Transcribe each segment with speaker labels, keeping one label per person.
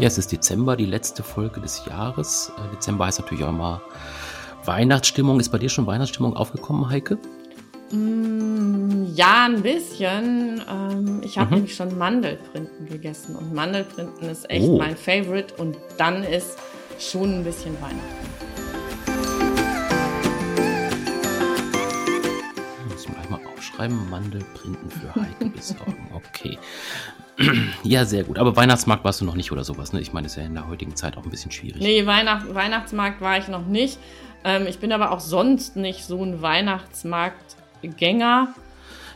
Speaker 1: Ja, es ist Dezember, die letzte Folge des Jahres. Äh, Dezember heißt natürlich auch immer Weihnachtsstimmung. Ist bei dir schon Weihnachtsstimmung aufgekommen, Heike?
Speaker 2: Mm, ja, ein bisschen. Ähm, ich habe mhm. nämlich schon Mandelprinten gegessen und Mandelprinten ist echt oh. mein Favorite und dann ist schon ein bisschen Weihnachten.
Speaker 1: Muss ich gleich mal aufschreiben, Mandelprinten für Heike besorgen. Okay. Ja, sehr gut. Aber Weihnachtsmarkt warst du noch nicht oder sowas, ne? Ich meine, das ist ja in der heutigen Zeit auch ein bisschen schwierig.
Speaker 2: Nee, Weihnacht, Weihnachtsmarkt war ich noch nicht. Ähm, ich bin aber auch sonst nicht so ein Weihnachtsmarktgänger.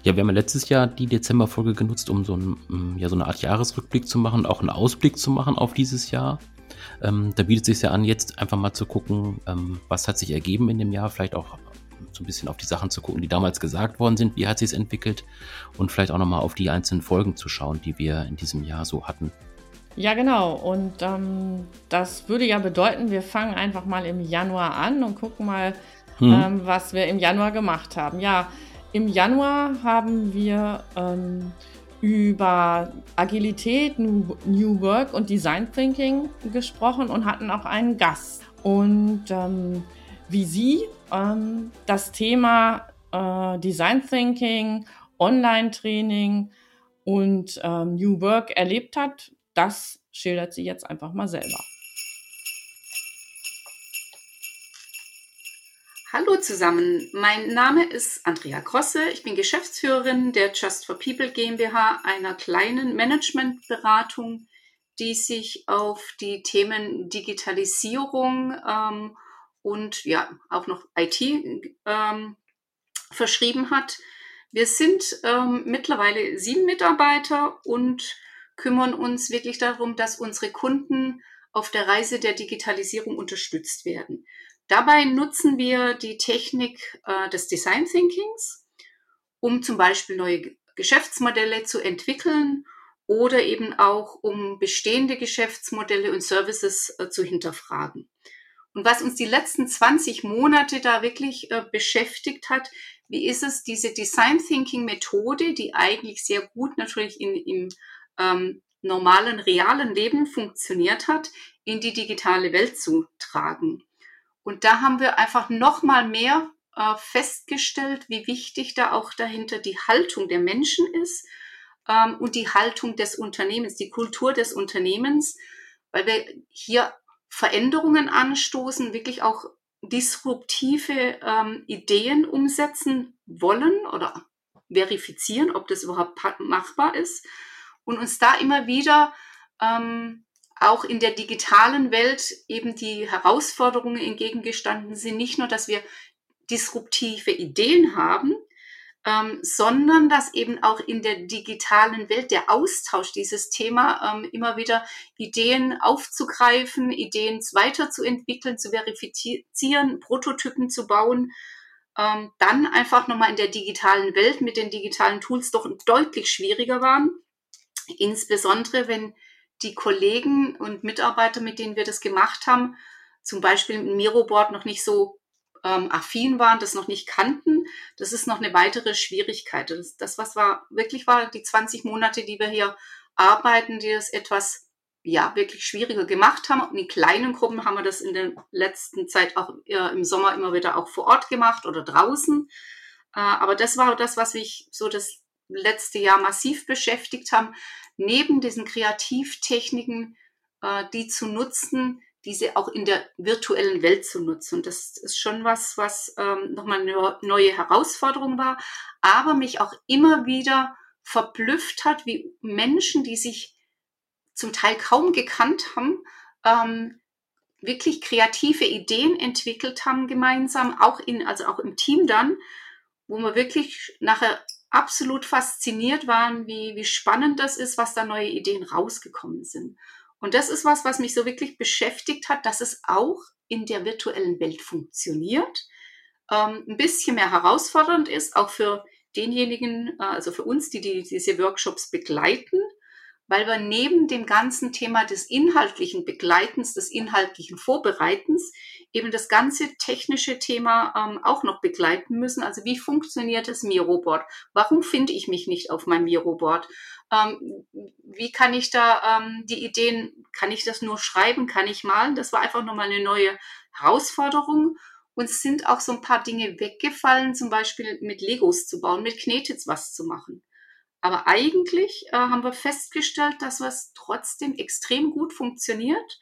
Speaker 1: Ja, wir haben ja letztes Jahr die Dezemberfolge genutzt, um so, ein, mm, ja, so eine Art Jahresrückblick zu machen, auch einen Ausblick zu machen auf dieses Jahr. Ähm, da bietet es sich ja an, jetzt einfach mal zu gucken, ähm, was hat sich ergeben in dem Jahr, vielleicht auch so ein bisschen auf die Sachen zu gucken, die damals gesagt worden sind, wie hat sich es entwickelt und vielleicht auch nochmal auf die einzelnen Folgen zu schauen, die wir in diesem Jahr so hatten.
Speaker 2: Ja, genau. Und ähm, das würde ja bedeuten, wir fangen einfach mal im Januar an und gucken mal, hm. ähm, was wir im Januar gemacht haben. Ja, im Januar haben wir ähm, über Agilität, New, New, Work und Design Thinking gesprochen und hatten auch einen Gast. Und ähm, wie Sie ähm, das Thema äh, Design Thinking, Online-Training und ähm, New Work erlebt hat, das schildert sie jetzt einfach mal selber.
Speaker 3: Hallo zusammen, mein Name ist Andrea Grosse. Ich bin Geschäftsführerin der Just for People GmbH, einer kleinen Managementberatung, die sich auf die Themen Digitalisierung ähm, und ja auch noch IT ähm, verschrieben hat. Wir sind ähm, mittlerweile sieben Mitarbeiter und kümmern uns wirklich darum, dass unsere Kunden auf der Reise der Digitalisierung unterstützt werden. Dabei nutzen wir die Technik äh, des Design Thinkings, um zum Beispiel neue Geschäftsmodelle zu entwickeln oder eben auch um bestehende Geschäftsmodelle und Services äh, zu hinterfragen. Und was uns die letzten 20 Monate da wirklich äh, beschäftigt hat, wie ist es, diese Design Thinking Methode, die eigentlich sehr gut natürlich in, im ähm, normalen, realen Leben funktioniert hat, in die digitale Welt zu tragen. Und da haben wir einfach noch mal mehr äh, festgestellt, wie wichtig da auch dahinter die Haltung der Menschen ist ähm, und die Haltung des Unternehmens, die Kultur des Unternehmens, weil wir hier Veränderungen anstoßen, wirklich auch disruptive ähm, Ideen umsetzen wollen oder verifizieren, ob das überhaupt machbar ist und uns da immer wieder ähm, auch in der digitalen Welt eben die Herausforderungen entgegengestanden sind. Nicht nur, dass wir disruptive Ideen haben, ähm, sondern dass eben auch in der digitalen Welt der Austausch dieses Thema ähm, immer wieder Ideen aufzugreifen, Ideen weiterzuentwickeln, zu verifizieren, Prototypen zu bauen, ähm, dann einfach nochmal in der digitalen Welt mit den digitalen Tools doch deutlich schwieriger waren. Insbesondere wenn die Kollegen und Mitarbeiter, mit denen wir das gemacht haben, zum Beispiel im Miroboard noch nicht so ähm, affin waren, das noch nicht kannten, das ist noch eine weitere Schwierigkeit. Das, das, was war wirklich war, die 20 Monate, die wir hier arbeiten, die das etwas ja wirklich schwieriger gemacht haben. Und in kleinen Gruppen haben wir das in der letzten Zeit auch äh, im Sommer immer wieder auch vor Ort gemacht oder draußen. Äh, aber das war das, was mich so das letzte Jahr massiv beschäftigt haben, neben diesen Kreativtechniken, äh, die zu nutzen, diese auch in der virtuellen Welt zu nutzen. Das ist schon was, was ähm, nochmal eine neue Herausforderung war, aber mich auch immer wieder verblüfft hat, wie Menschen, die sich zum Teil kaum gekannt haben, ähm, wirklich kreative Ideen entwickelt haben gemeinsam, auch in, also auch im Team dann, wo wir wirklich nachher absolut fasziniert waren, wie, wie spannend das ist, was da neue Ideen rausgekommen sind. Und das ist was, was mich so wirklich beschäftigt hat, dass es auch in der virtuellen Welt funktioniert, ähm, ein bisschen mehr herausfordernd ist, auch für denjenigen, äh, also für uns, die, die diese Workshops begleiten, weil wir neben dem ganzen Thema des inhaltlichen Begleitens, des inhaltlichen Vorbereitens eben das ganze technische Thema ähm, auch noch begleiten müssen. Also wie funktioniert das Miroboard? Warum finde ich mich nicht auf meinem Miroboard? Ähm, wie kann ich da ähm, die Ideen, kann ich das nur schreiben, kann ich malen? Das war einfach nochmal eine neue Herausforderung. Und es sind auch so ein paar Dinge weggefallen, zum Beispiel mit Legos zu bauen, mit Knetitz was zu machen. Aber eigentlich äh, haben wir festgestellt, dass was trotzdem extrem gut funktioniert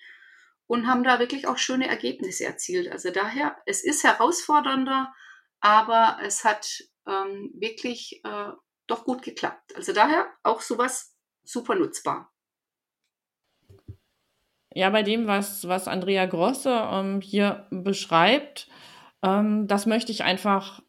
Speaker 3: und haben da wirklich auch schöne Ergebnisse erzielt. Also daher, es ist herausfordernder, aber es hat ähm, wirklich äh, doch gut geklappt. Also daher auch sowas super nutzbar.
Speaker 2: Ja, bei dem, was, was Andrea Grosse ähm, hier beschreibt, ähm, das möchte ich einfach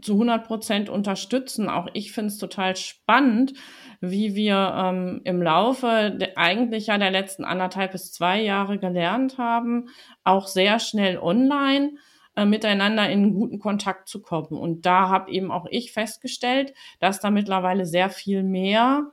Speaker 2: zu 100 Prozent unterstützen. Auch ich finde es total spannend, wie wir ähm, im Laufe de, eigentlich ja der letzten anderthalb bis zwei Jahre gelernt haben, auch sehr schnell online äh, miteinander in guten Kontakt zu kommen. Und da habe eben auch ich festgestellt, dass da mittlerweile sehr viel mehr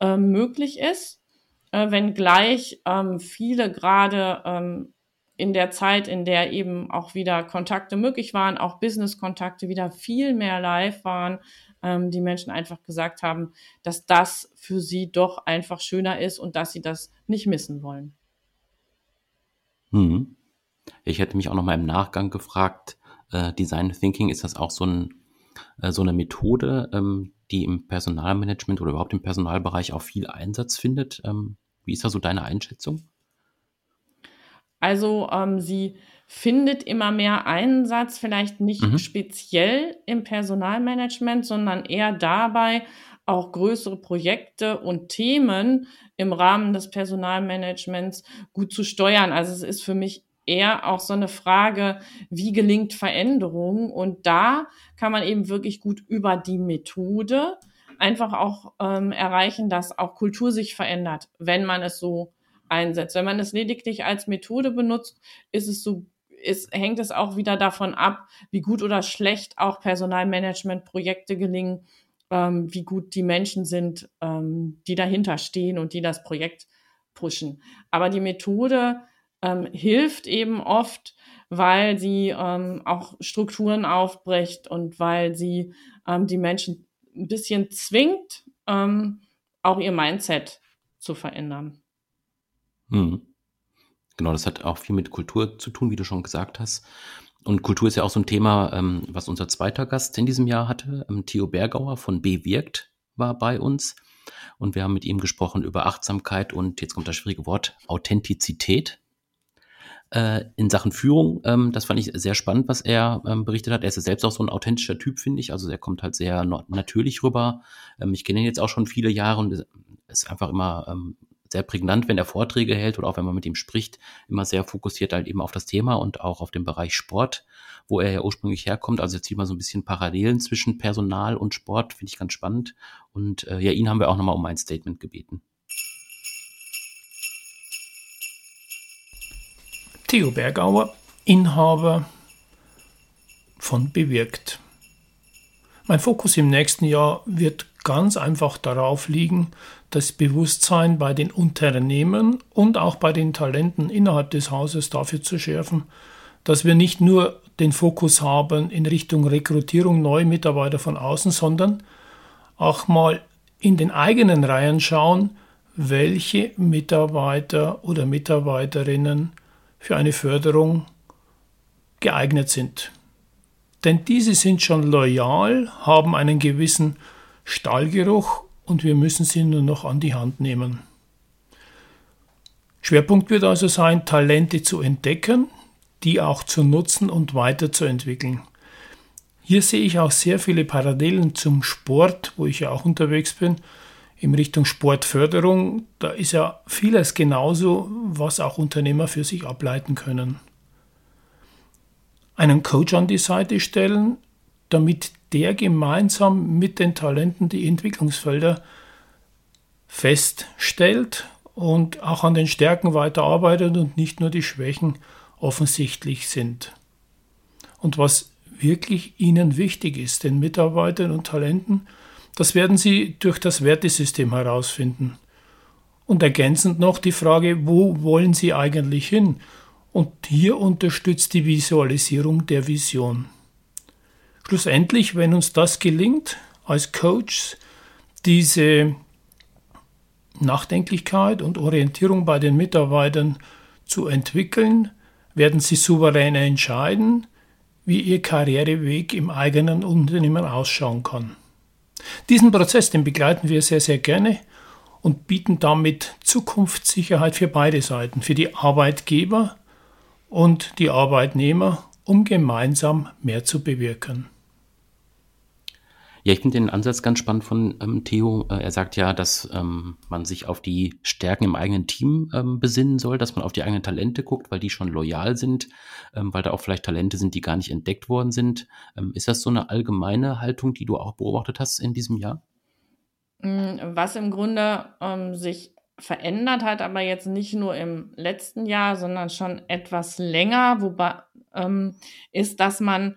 Speaker 2: äh, möglich ist, äh, wenngleich ähm, viele gerade ähm, in der Zeit, in der eben auch wieder Kontakte möglich waren, auch Business-Kontakte wieder viel mehr live waren, ähm, die Menschen einfach gesagt haben, dass das für sie doch einfach schöner ist und dass sie das nicht missen wollen.
Speaker 1: Hm. Ich hätte mich auch noch mal im Nachgang gefragt, äh, Design Thinking, ist das auch so, ein, äh, so eine Methode, ähm, die im Personalmanagement oder überhaupt im Personalbereich auch viel Einsatz findet? Ähm, wie ist da so deine Einschätzung?
Speaker 2: Also ähm, sie findet immer mehr Einsatz, vielleicht nicht mhm. speziell im Personalmanagement, sondern eher dabei, auch größere Projekte und Themen im Rahmen des Personalmanagements gut zu steuern. Also es ist für mich eher auch so eine Frage, wie gelingt Veränderung? Und da kann man eben wirklich gut über die Methode einfach auch ähm, erreichen, dass auch Kultur sich verändert, wenn man es so einsetzt. Wenn man es lediglich als Methode benutzt, ist es so, ist, hängt es auch wieder davon ab, wie gut oder schlecht auch Personalmanagement-Projekte gelingen, ähm, wie gut die Menschen sind, ähm, die dahinter stehen und die das Projekt pushen. Aber die Methode ähm, hilft eben oft, weil sie ähm, auch Strukturen aufbricht und weil sie ähm, die Menschen ein bisschen zwingt, ähm, auch ihr Mindset zu verändern.
Speaker 1: Mhm. Genau, das hat auch viel mit Kultur zu tun, wie du schon gesagt hast. Und Kultur ist ja auch so ein Thema, ähm, was unser zweiter Gast in diesem Jahr hatte. Ähm, Theo Bergauer von Bewirkt war bei uns. Und wir haben mit ihm gesprochen über Achtsamkeit und jetzt kommt das schwierige Wort Authentizität äh, in Sachen Führung. Ähm, das fand ich sehr spannend, was er ähm, berichtet hat. Er ist ja selbst auch so ein authentischer Typ, finde ich. Also er kommt halt sehr natürlich rüber. Ähm, ich kenne ihn jetzt auch schon viele Jahre und ist einfach immer ähm, sehr prägnant, wenn er Vorträge hält oder auch wenn man mit ihm spricht, immer sehr fokussiert halt eben auf das Thema und auch auf den Bereich Sport, wo er ja ursprünglich herkommt. Also jetzt sieht man so ein bisschen Parallelen zwischen Personal und Sport, finde ich ganz spannend. Und äh, ja, ihn haben wir auch nochmal um ein Statement gebeten.
Speaker 4: Theo Bergauer, Inhaber von Bewirkt. Mein Fokus im nächsten Jahr wird ganz einfach darauf liegen, das Bewusstsein bei den Unternehmen und auch bei den Talenten innerhalb des Hauses dafür zu schärfen, dass wir nicht nur den Fokus haben in Richtung Rekrutierung neuer Mitarbeiter von außen, sondern auch mal in den eigenen Reihen schauen, welche Mitarbeiter oder Mitarbeiterinnen für eine Förderung geeignet sind. Denn diese sind schon loyal, haben einen gewissen Stallgeruch und wir müssen sie nur noch an die Hand nehmen. Schwerpunkt wird also sein, Talente zu entdecken, die auch zu nutzen und weiterzuentwickeln. Hier sehe ich auch sehr viele Parallelen zum Sport, wo ich ja auch unterwegs bin, in Richtung Sportförderung. Da ist ja vieles genauso, was auch Unternehmer für sich ableiten können. Einen Coach an die Seite stellen, damit der gemeinsam mit den Talenten die Entwicklungsfelder feststellt und auch an den Stärken weiterarbeitet und nicht nur die Schwächen offensichtlich sind. Und was wirklich Ihnen wichtig ist, den Mitarbeitern und Talenten, das werden Sie durch das Wertesystem herausfinden. Und ergänzend noch die Frage, wo wollen Sie eigentlich hin? Und hier unterstützt die Visualisierung der Vision. Schlussendlich, wenn uns das gelingt, als Coach diese Nachdenklichkeit und Orientierung bei den Mitarbeitern zu entwickeln, werden sie souverän entscheiden, wie ihr Karriereweg im eigenen Unternehmen ausschauen kann. Diesen Prozess, den begleiten wir sehr, sehr gerne und bieten damit Zukunftssicherheit für beide Seiten, für die Arbeitgeber und die Arbeitnehmer, um gemeinsam mehr zu bewirken.
Speaker 1: Ja, ich finde den Ansatz ganz spannend von ähm, Theo. Äh, er sagt ja, dass ähm, man sich auf die Stärken im eigenen Team ähm, besinnen soll, dass man auf die eigenen Talente guckt, weil die schon loyal sind, ähm, weil da auch vielleicht Talente sind, die gar nicht entdeckt worden sind. Ähm, ist das so eine allgemeine Haltung, die du auch beobachtet hast in diesem Jahr?
Speaker 2: Mm, was im Grunde ähm, sich verändert hat, aber jetzt nicht nur im letzten Jahr, sondern schon etwas länger, wobei ist, dass man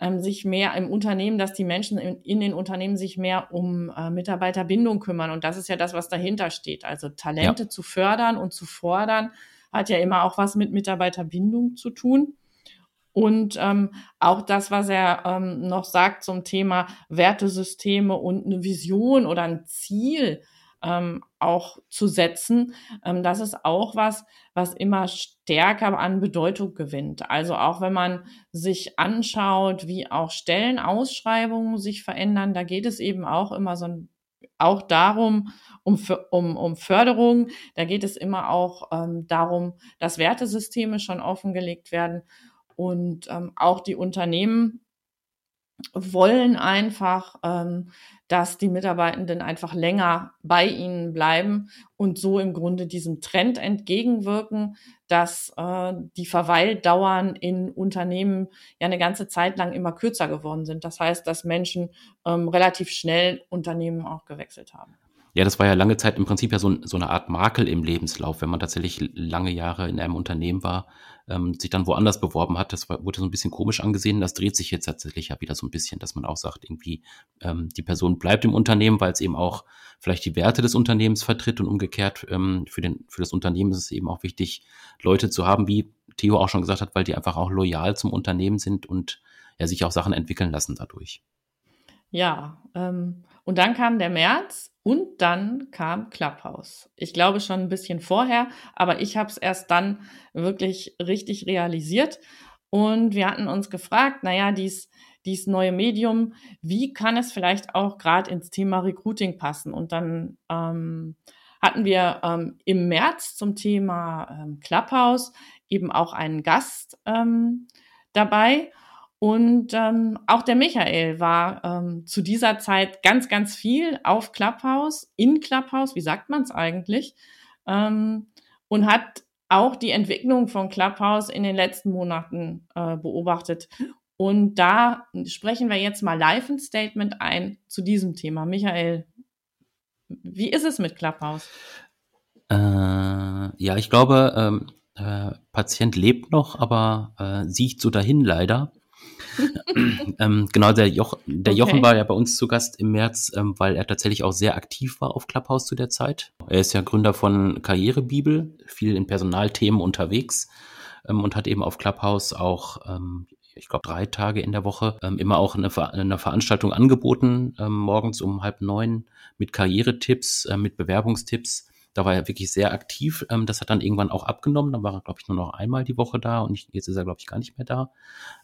Speaker 2: ähm, sich mehr im Unternehmen, dass die Menschen in, in den Unternehmen sich mehr um äh, Mitarbeiterbindung kümmern. Und das ist ja das, was dahinter steht. Also Talente ja. zu fördern und zu fordern, hat ja immer auch was mit Mitarbeiterbindung zu tun. Und ähm, auch das, was er ähm, noch sagt zum Thema Wertesysteme und eine Vision oder ein Ziel, ähm, auch zu setzen. Ähm, das ist auch was, was immer stärker an Bedeutung gewinnt. Also auch wenn man sich anschaut, wie auch Stellenausschreibungen sich verändern, da geht es eben auch immer so ein auch darum, um, um, um Förderung. Da geht es immer auch ähm, darum, dass Wertesysteme schon offengelegt werden und ähm, auch die Unternehmen wollen einfach, ähm, dass die Mitarbeitenden einfach länger bei ihnen bleiben und so im Grunde diesem Trend entgegenwirken, dass äh, die Verweildauern in Unternehmen ja eine ganze Zeit lang immer kürzer geworden sind. Das heißt, dass Menschen ähm, relativ schnell Unternehmen auch gewechselt haben.
Speaker 1: Ja, das war ja lange Zeit im Prinzip ja so, so, eine Art Makel im Lebenslauf, wenn man tatsächlich lange Jahre in einem Unternehmen war, ähm, sich dann woanders beworben hat. Das war, wurde so ein bisschen komisch angesehen. Das dreht sich jetzt tatsächlich ja wieder so ein bisschen, dass man auch sagt, irgendwie ähm, die Person bleibt im Unternehmen, weil es eben auch vielleicht die Werte des Unternehmens vertritt und umgekehrt ähm, für, den, für das Unternehmen ist es eben auch wichtig, Leute zu haben, wie Theo auch schon gesagt hat, weil die einfach auch loyal zum Unternehmen sind und ja, sich auch Sachen entwickeln lassen dadurch.
Speaker 2: Ja, ähm, und dann kam der März und dann kam Clubhouse. Ich glaube schon ein bisschen vorher, aber ich habe es erst dann wirklich richtig realisiert. Und wir hatten uns gefragt, naja, dies, dies neue Medium, wie kann es vielleicht auch gerade ins Thema Recruiting passen? Und dann ähm, hatten wir ähm, im März zum Thema ähm, Clubhouse eben auch einen Gast ähm, dabei. Und ähm, auch der Michael war ähm, zu dieser Zeit ganz, ganz viel auf Clubhouse, in Clubhouse, wie sagt man es eigentlich, ähm, und hat auch die Entwicklung von Clubhouse in den letzten Monaten äh, beobachtet. Und da sprechen wir jetzt mal live ein Statement ein zu diesem Thema. Michael, wie ist es mit Clubhouse?
Speaker 1: Äh, ja, ich glaube, ähm, äh, Patient lebt noch, aber äh, sieht so dahin leider. Ähm, genau, der, Joch, der okay. Jochen war ja bei uns zu Gast im März, ähm, weil er tatsächlich auch sehr aktiv war auf Clubhouse zu der Zeit. Er ist ja Gründer von Karrierebibel, viel in Personalthemen unterwegs ähm, und hat eben auf Clubhouse auch ähm, ich glaube, drei Tage in der Woche ähm, immer auch eine, Ver eine Veranstaltung angeboten, ähm, morgens um halb neun mit Karrieretipps, äh, mit Bewerbungstipps da war er wirklich sehr aktiv. Ähm, das hat dann irgendwann auch abgenommen. Dann war er, glaube ich, nur noch einmal die Woche da und ich, jetzt ist er, glaube ich, gar nicht mehr da.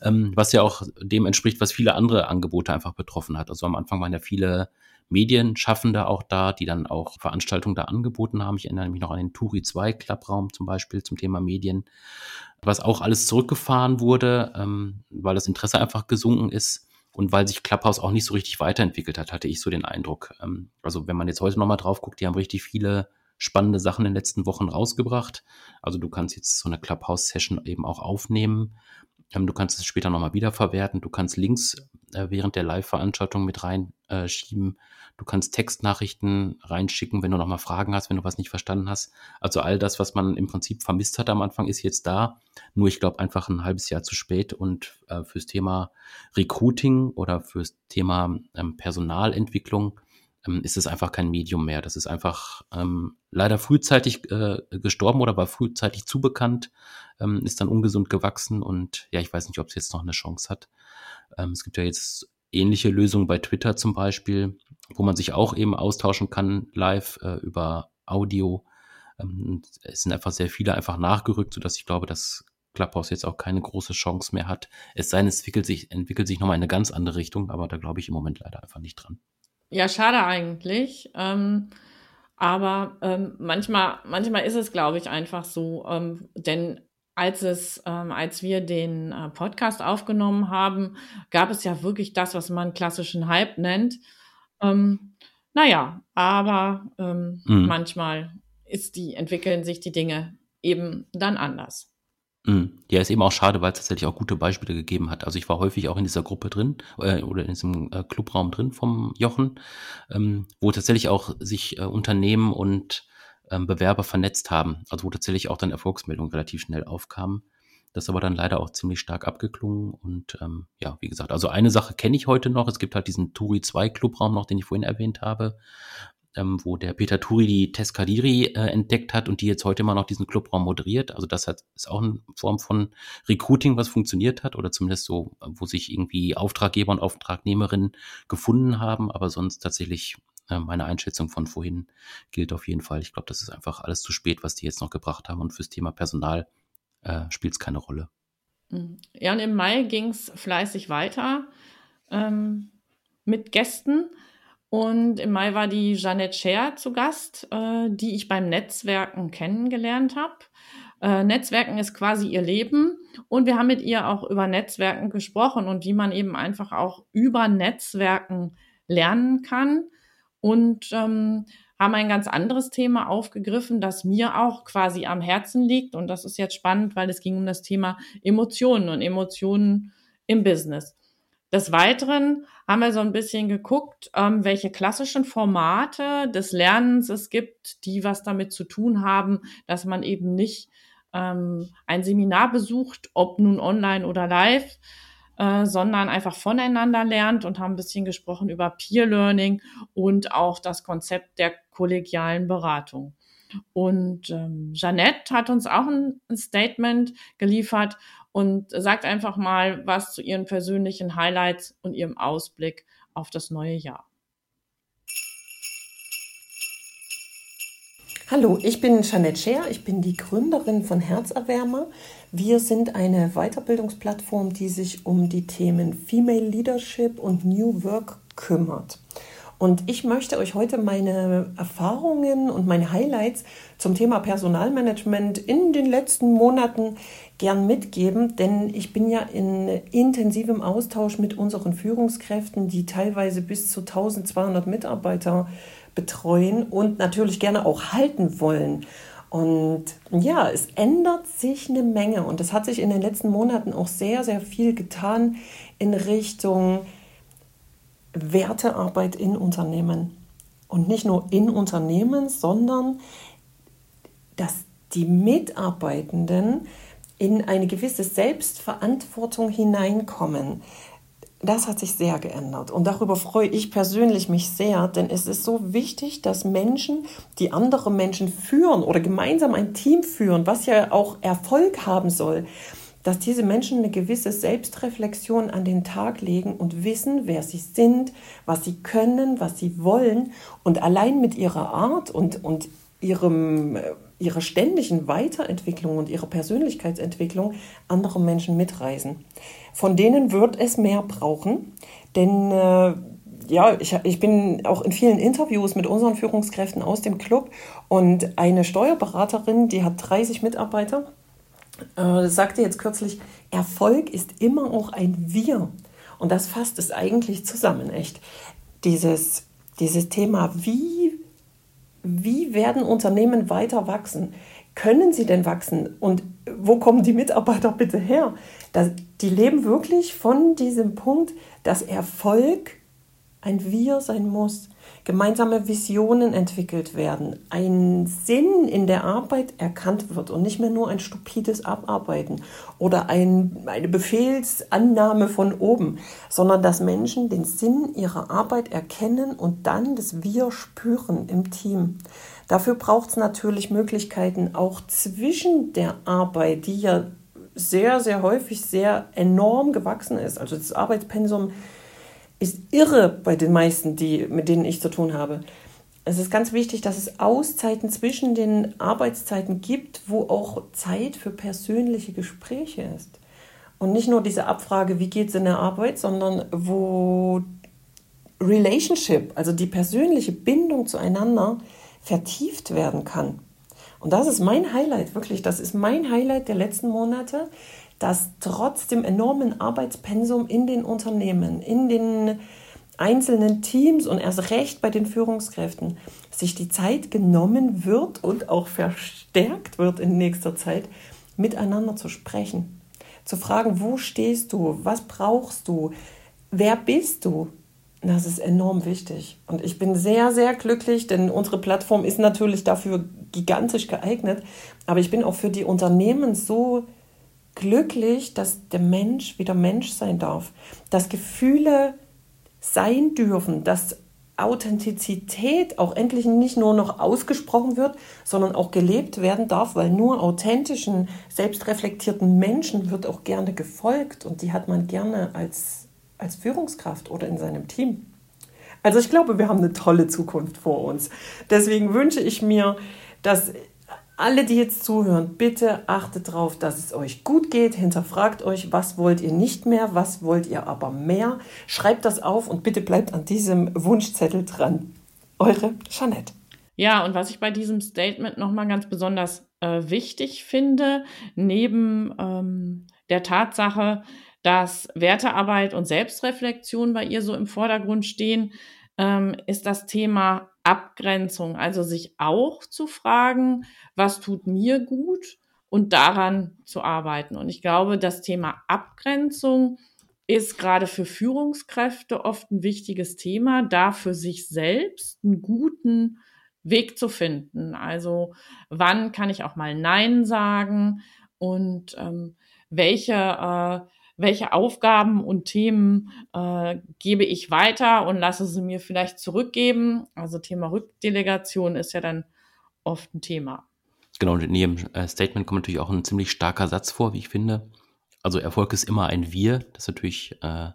Speaker 1: Ähm, was ja auch dem entspricht, was viele andere Angebote einfach betroffen hat. Also am Anfang waren ja viele Medienschaffende auch da, die dann auch Veranstaltungen da angeboten haben. Ich erinnere mich noch an den Turi 2 Clubraum zum Beispiel zum Thema Medien, was auch alles zurückgefahren wurde, ähm, weil das Interesse einfach gesunken ist und weil sich Clubhouse auch nicht so richtig weiterentwickelt hat, hatte ich so den Eindruck. Ähm, also wenn man jetzt heute nochmal drauf guckt, die haben richtig viele spannende Sachen in den letzten Wochen rausgebracht. Also du kannst jetzt so eine Clubhouse-Session eben auch aufnehmen. Ähm, du kannst es später nochmal wiederverwerten. Du kannst Links äh, während der Live-Veranstaltung mit reinschieben. Äh, du kannst Textnachrichten reinschicken, wenn du nochmal Fragen hast, wenn du was nicht verstanden hast. Also all das, was man im Prinzip vermisst hat am Anfang, ist jetzt da. Nur ich glaube einfach ein halbes Jahr zu spät. Und äh, fürs Thema Recruiting oder fürs Thema ähm, Personalentwicklung ähm, ist es einfach kein Medium mehr. Das ist einfach ähm, leider frühzeitig äh, gestorben oder war frühzeitig zu bekannt, ähm, ist dann ungesund gewachsen und ja, ich weiß nicht, ob es jetzt noch eine Chance hat. Ähm, es gibt ja jetzt ähnliche Lösungen bei Twitter zum Beispiel, wo man sich auch eben austauschen kann live äh, über Audio. Ähm, es sind einfach sehr viele einfach nachgerückt, sodass ich glaube, dass Clubhouse jetzt auch keine große Chance mehr hat. Es sei denn, es entwickelt sich, entwickelt sich nochmal in eine ganz andere Richtung, aber da glaube ich im Moment leider einfach nicht dran.
Speaker 2: Ja, schade eigentlich. Ähm, aber ähm, manchmal, manchmal ist es, glaube ich, einfach so. Ähm, denn als es, ähm, als wir den äh, Podcast aufgenommen haben, gab es ja wirklich das, was man klassischen Hype nennt. Ähm, naja, aber ähm, mhm. manchmal ist die, entwickeln sich die Dinge eben dann anders.
Speaker 1: Mhm. Ja, ist eben auch schade, weil es tatsächlich auch gute Beispiele gegeben hat. Also ich war häufig auch in dieser Gruppe drin äh, oder in diesem äh, Clubraum drin vom Jochen, ähm, wo tatsächlich auch sich äh, Unternehmen und ähm, Bewerber vernetzt haben. Also wo tatsächlich auch dann Erfolgsmeldungen relativ schnell aufkamen. Das ist aber dann leider auch ziemlich stark abgeklungen. Und ähm, ja, wie gesagt, also eine Sache kenne ich heute noch. Es gibt halt diesen Turi 2 Clubraum noch, den ich vorhin erwähnt habe ähm, wo der Peter Turi die Teskadiri äh, entdeckt hat und die jetzt heute immer noch diesen Clubraum moderiert. Also das hat, ist auch eine Form von Recruiting, was funktioniert hat oder zumindest so, wo sich irgendwie Auftraggeber und Auftragnehmerinnen gefunden haben, aber sonst tatsächlich äh, meine Einschätzung von vorhin gilt auf jeden Fall. Ich glaube, das ist einfach alles zu spät, was die jetzt noch gebracht haben und fürs Thema Personal äh, spielt es keine Rolle.
Speaker 2: Mhm. Ja, und im Mai ging es fleißig weiter ähm, mit Gästen. Und im Mai war die Jeanette Scher zu Gast, äh, die ich beim Netzwerken kennengelernt habe. Äh, Netzwerken ist quasi ihr Leben und wir haben mit ihr auch über Netzwerken gesprochen und wie man eben einfach auch über Netzwerken lernen kann und ähm, haben ein ganz anderes Thema aufgegriffen, das mir auch quasi am Herzen liegt und das ist jetzt spannend, weil es ging um das Thema Emotionen und Emotionen im Business. Des Weiteren haben wir so ein bisschen geguckt, ähm, welche klassischen Formate des Lernens es gibt, die was damit zu tun haben, dass man eben nicht ähm, ein Seminar besucht, ob nun online oder live, äh, sondern einfach voneinander lernt und haben ein bisschen gesprochen über Peer Learning und auch das Konzept der kollegialen Beratung. Und ähm, Jeannette hat uns auch ein Statement geliefert und sagt einfach mal was zu ihren persönlichen Highlights und ihrem Ausblick auf das neue Jahr.
Speaker 5: Hallo, ich bin Jeanette Scher, ich bin die Gründerin von Herzerwärmer. Wir sind eine Weiterbildungsplattform, die sich um die Themen Female Leadership und New Work kümmert. Und ich möchte euch heute meine Erfahrungen und meine Highlights zum Thema Personalmanagement in den letzten Monaten gern mitgeben, denn ich bin ja in intensivem Austausch mit unseren Führungskräften, die teilweise bis zu 1200 Mitarbeiter betreuen und natürlich gerne auch halten wollen. Und ja, es ändert sich eine Menge und es hat sich in den letzten Monaten auch sehr, sehr viel getan in Richtung Wertearbeit in Unternehmen. Und nicht nur in Unternehmen, sondern dass die Mitarbeitenden in eine gewisse Selbstverantwortung hineinkommen. Das hat sich sehr geändert und darüber freue ich persönlich mich sehr, denn es ist so wichtig, dass Menschen, die andere Menschen führen oder gemeinsam ein Team führen, was ja auch Erfolg haben soll, dass diese Menschen eine gewisse Selbstreflexion an den Tag legen und wissen, wer sie sind, was sie können, was sie wollen und allein mit ihrer Art und, und ihrem, äh, ihrer ständigen Weiterentwicklung und ihrer Persönlichkeitsentwicklung andere Menschen mitreisen. Von denen wird es mehr brauchen, denn äh, ja, ich, ich bin auch in vielen Interviews mit unseren Führungskräften aus dem Club und eine Steuerberaterin, die hat 30 Mitarbeiter äh, sagte jetzt kürzlich, Erfolg ist immer auch ein Wir. Und das fasst es eigentlich zusammen, echt. Dieses, dieses Thema, wie, wie werden Unternehmen weiter wachsen? Können sie denn wachsen? Und wo kommen die Mitarbeiter bitte her? Das, die leben wirklich von diesem Punkt, dass Erfolg ein Wir sein muss, gemeinsame Visionen entwickelt werden, ein Sinn in der Arbeit erkannt wird und nicht mehr nur ein stupides Abarbeiten oder ein, eine Befehlsannahme von oben, sondern dass Menschen den Sinn ihrer Arbeit erkennen und dann das Wir spüren im Team. Dafür braucht es natürlich Möglichkeiten auch zwischen der Arbeit, die ja sehr, sehr häufig sehr enorm gewachsen ist. Also das Arbeitspensum ist irre bei den meisten, die, mit denen ich zu tun habe. Es ist ganz wichtig, dass es Auszeiten zwischen den Arbeitszeiten gibt, wo auch Zeit für persönliche Gespräche ist. Und nicht nur diese Abfrage, wie geht es in der Arbeit, sondern wo Relationship, also die persönliche Bindung zueinander, vertieft werden kann. Und das ist mein Highlight, wirklich, das ist mein Highlight der letzten Monate, dass trotz dem enormen Arbeitspensum in den Unternehmen, in den einzelnen Teams und erst recht bei den Führungskräften sich die Zeit genommen wird und auch verstärkt wird in nächster Zeit, miteinander zu sprechen. Zu fragen, wo stehst du, was brauchst du, wer bist du, das ist enorm wichtig. Und ich bin sehr, sehr glücklich, denn unsere Plattform ist natürlich dafür gigantisch geeignet. Aber ich bin auch für die Unternehmen so glücklich, dass der Mensch wieder Mensch sein darf. Dass Gefühle sein dürfen, dass Authentizität auch endlich nicht nur noch ausgesprochen wird, sondern auch gelebt werden darf, weil nur authentischen, selbstreflektierten Menschen wird auch gerne gefolgt und die hat man gerne als als Führungskraft oder in seinem Team. Also ich glaube, wir haben eine tolle Zukunft vor uns. Deswegen wünsche ich mir, dass alle, die jetzt zuhören, bitte achtet darauf, dass es euch gut geht. Hinterfragt euch, was wollt ihr nicht mehr, was wollt ihr aber mehr. Schreibt das auf und bitte bleibt an diesem Wunschzettel dran. Eure Jeanette.
Speaker 2: Ja, und was ich bei diesem Statement nochmal ganz besonders äh, wichtig finde, neben ähm, der Tatsache, dass Wertearbeit und Selbstreflexion bei ihr so im Vordergrund stehen, ähm, ist das Thema Abgrenzung. Also sich auch zu fragen, was tut mir gut und daran zu arbeiten. Und ich glaube, das Thema Abgrenzung ist gerade für Führungskräfte oft ein wichtiges Thema, da für sich selbst einen guten Weg zu finden. Also wann kann ich auch mal Nein sagen und ähm, welche äh, welche Aufgaben und Themen äh, gebe ich weiter und lasse sie mir vielleicht zurückgeben. Also Thema Rückdelegation ist ja dann oft ein Thema.
Speaker 1: Genau, und in Ihrem äh, Statement kommt natürlich auch ein ziemlich starker Satz vor, wie ich finde. Also Erfolg ist immer ein Wir. Das ist natürlich äh,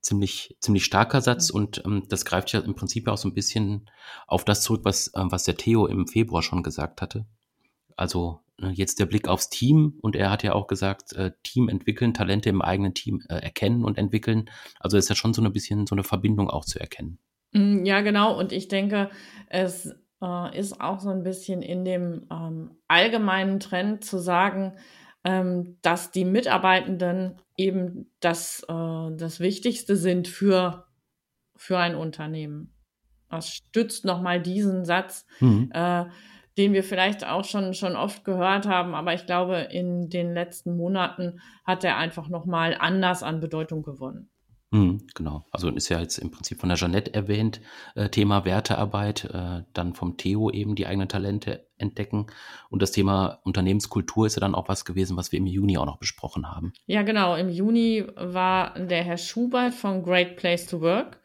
Speaker 1: ziemlich, ziemlich starker Satz mhm. und ähm, das greift ja im Prinzip auch so ein bisschen auf das zurück, was, äh, was der Theo im Februar schon gesagt hatte. Also jetzt der Blick aufs Team und er hat ja auch gesagt, äh, Team entwickeln, Talente im eigenen Team äh, erkennen und entwickeln. Also ist ja schon so ein bisschen so eine Verbindung auch zu erkennen.
Speaker 2: Mm, ja, genau. Und ich denke, es äh, ist auch so ein bisschen in dem ähm, allgemeinen Trend zu sagen, ähm, dass die Mitarbeitenden eben das, äh, das Wichtigste sind für, für ein Unternehmen. Das stützt nochmal diesen Satz. Mhm äh, den wir vielleicht auch schon, schon oft gehört haben, aber ich glaube, in den letzten Monaten hat er einfach nochmal anders an Bedeutung gewonnen.
Speaker 1: Mhm, genau. Also ist ja jetzt im Prinzip von der Jeanette erwähnt, äh, Thema Wertearbeit, äh, dann vom Theo eben die eigenen Talente entdecken. Und das Thema Unternehmenskultur ist ja dann auch was gewesen, was wir im Juni auch noch besprochen haben.
Speaker 2: Ja, genau. Im Juni war der Herr Schubert von Great Place to Work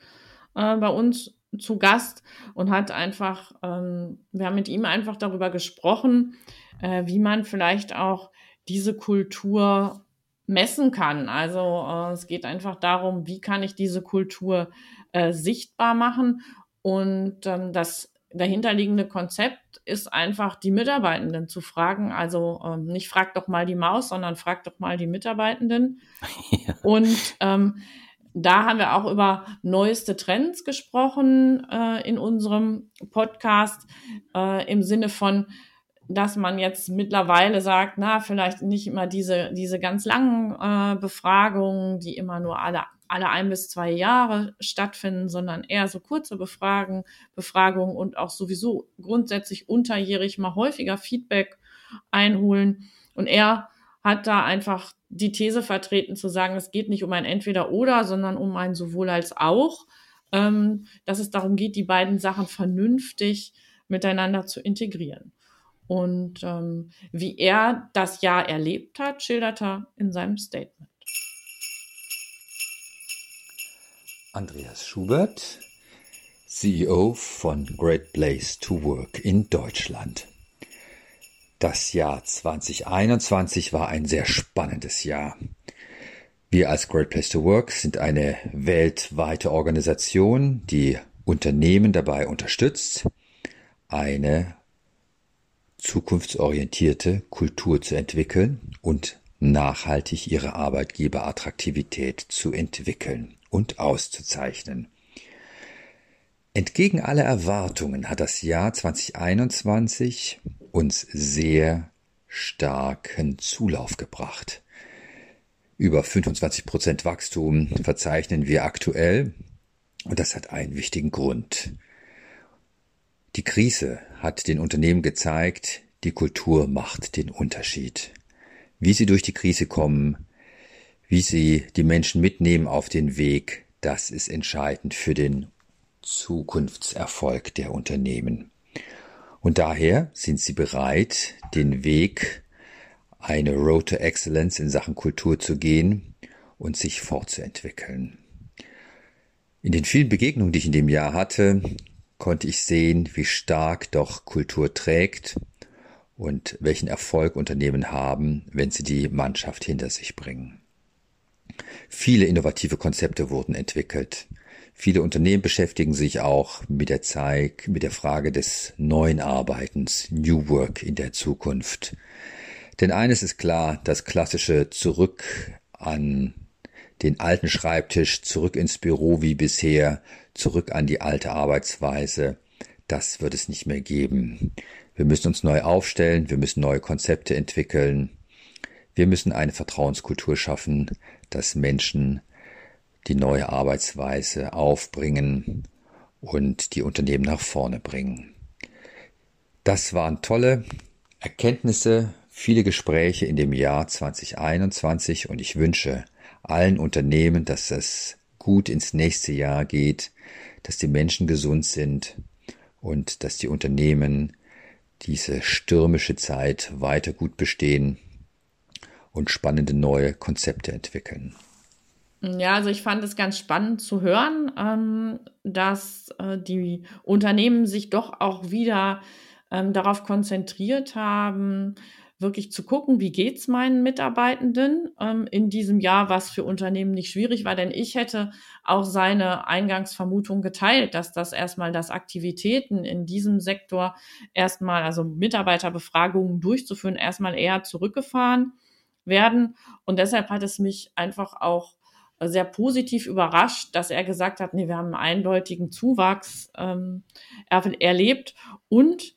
Speaker 2: äh, bei uns zu Gast und hat einfach, ähm, wir haben mit ihm einfach darüber gesprochen, äh, wie man vielleicht auch diese Kultur messen kann. Also äh, es geht einfach darum, wie kann ich diese Kultur äh, sichtbar machen und ähm, das dahinterliegende Konzept ist einfach, die Mitarbeitenden zu fragen. Also ähm, nicht frag doch mal die Maus, sondern frag doch mal die Mitarbeitenden. Ja. Und ähm, da haben wir auch über neueste Trends gesprochen äh, in unserem Podcast äh, im Sinne von, dass man jetzt mittlerweile sagt, na, vielleicht nicht immer diese, diese ganz langen äh, Befragungen, die immer nur alle, alle ein bis zwei Jahre stattfinden, sondern eher so kurze Befragen, Befragungen und auch sowieso grundsätzlich unterjährig mal häufiger Feedback einholen. Und er hat da einfach die These vertreten zu sagen, es geht nicht um ein Entweder-Oder, sondern um ein sowohl als auch. ähm, dass es darum geht, die beiden Sachen vernünftig miteinander zu integrieren. Und ähm, wie er das Jahr erlebt hat, schildert er in seinem Statement.
Speaker 6: Andreas Schubert, CEO von Great Place to Work in Deutschland. Das Jahr 2021 war ein sehr spannendes Jahr. Wir als Great Place to Work sind eine weltweite Organisation, die Unternehmen dabei unterstützt, eine zukunftsorientierte Kultur zu entwickeln und nachhaltig ihre Arbeitgeberattraktivität zu entwickeln und auszuzeichnen. Entgegen aller Erwartungen hat das Jahr 2021 uns sehr starken Zulauf gebracht. Über 25 Prozent Wachstum verzeichnen wir aktuell und das hat einen wichtigen Grund. Die Krise hat den Unternehmen gezeigt, die Kultur macht den Unterschied. Wie sie durch die Krise kommen, wie sie die Menschen mitnehmen auf den Weg, das ist entscheidend für den Zukunftserfolg der Unternehmen. Und daher sind sie bereit, den Weg, eine Road to Excellence in Sachen Kultur zu gehen und sich fortzuentwickeln. In den vielen Begegnungen, die ich in dem Jahr hatte, konnte ich sehen, wie stark doch Kultur trägt und welchen Erfolg Unternehmen haben, wenn sie die Mannschaft hinter sich bringen. Viele innovative Konzepte wurden entwickelt. Viele Unternehmen beschäftigen sich auch mit der Zeit, mit der Frage des neuen Arbeitens, New Work in der Zukunft. Denn eines ist klar, das klassische Zurück an den alten Schreibtisch, zurück ins Büro wie bisher, zurück an die alte Arbeitsweise, das wird es nicht mehr geben. Wir müssen uns neu aufstellen, wir müssen neue Konzepte entwickeln, wir müssen eine Vertrauenskultur schaffen, dass Menschen die neue Arbeitsweise aufbringen und die Unternehmen nach vorne bringen. Das waren tolle Erkenntnisse, viele Gespräche in dem Jahr 2021 und ich wünsche allen Unternehmen, dass es gut ins nächste Jahr geht, dass die Menschen gesund sind und dass die Unternehmen diese stürmische Zeit weiter gut bestehen und spannende neue Konzepte entwickeln.
Speaker 2: Ja, also ich fand es ganz spannend zu hören, ähm, dass äh, die Unternehmen sich doch auch wieder ähm, darauf konzentriert haben, wirklich zu gucken, wie geht's meinen Mitarbeitenden ähm, in diesem Jahr, was für Unternehmen nicht schwierig war, denn ich hätte auch seine Eingangsvermutung geteilt, dass das erstmal das Aktivitäten in diesem Sektor erstmal, also Mitarbeiterbefragungen durchzuführen, erstmal eher zurückgefahren werden. Und deshalb hat es mich einfach auch sehr positiv überrascht, dass er gesagt hat, nee, wir haben einen eindeutigen Zuwachs ähm, erlebt und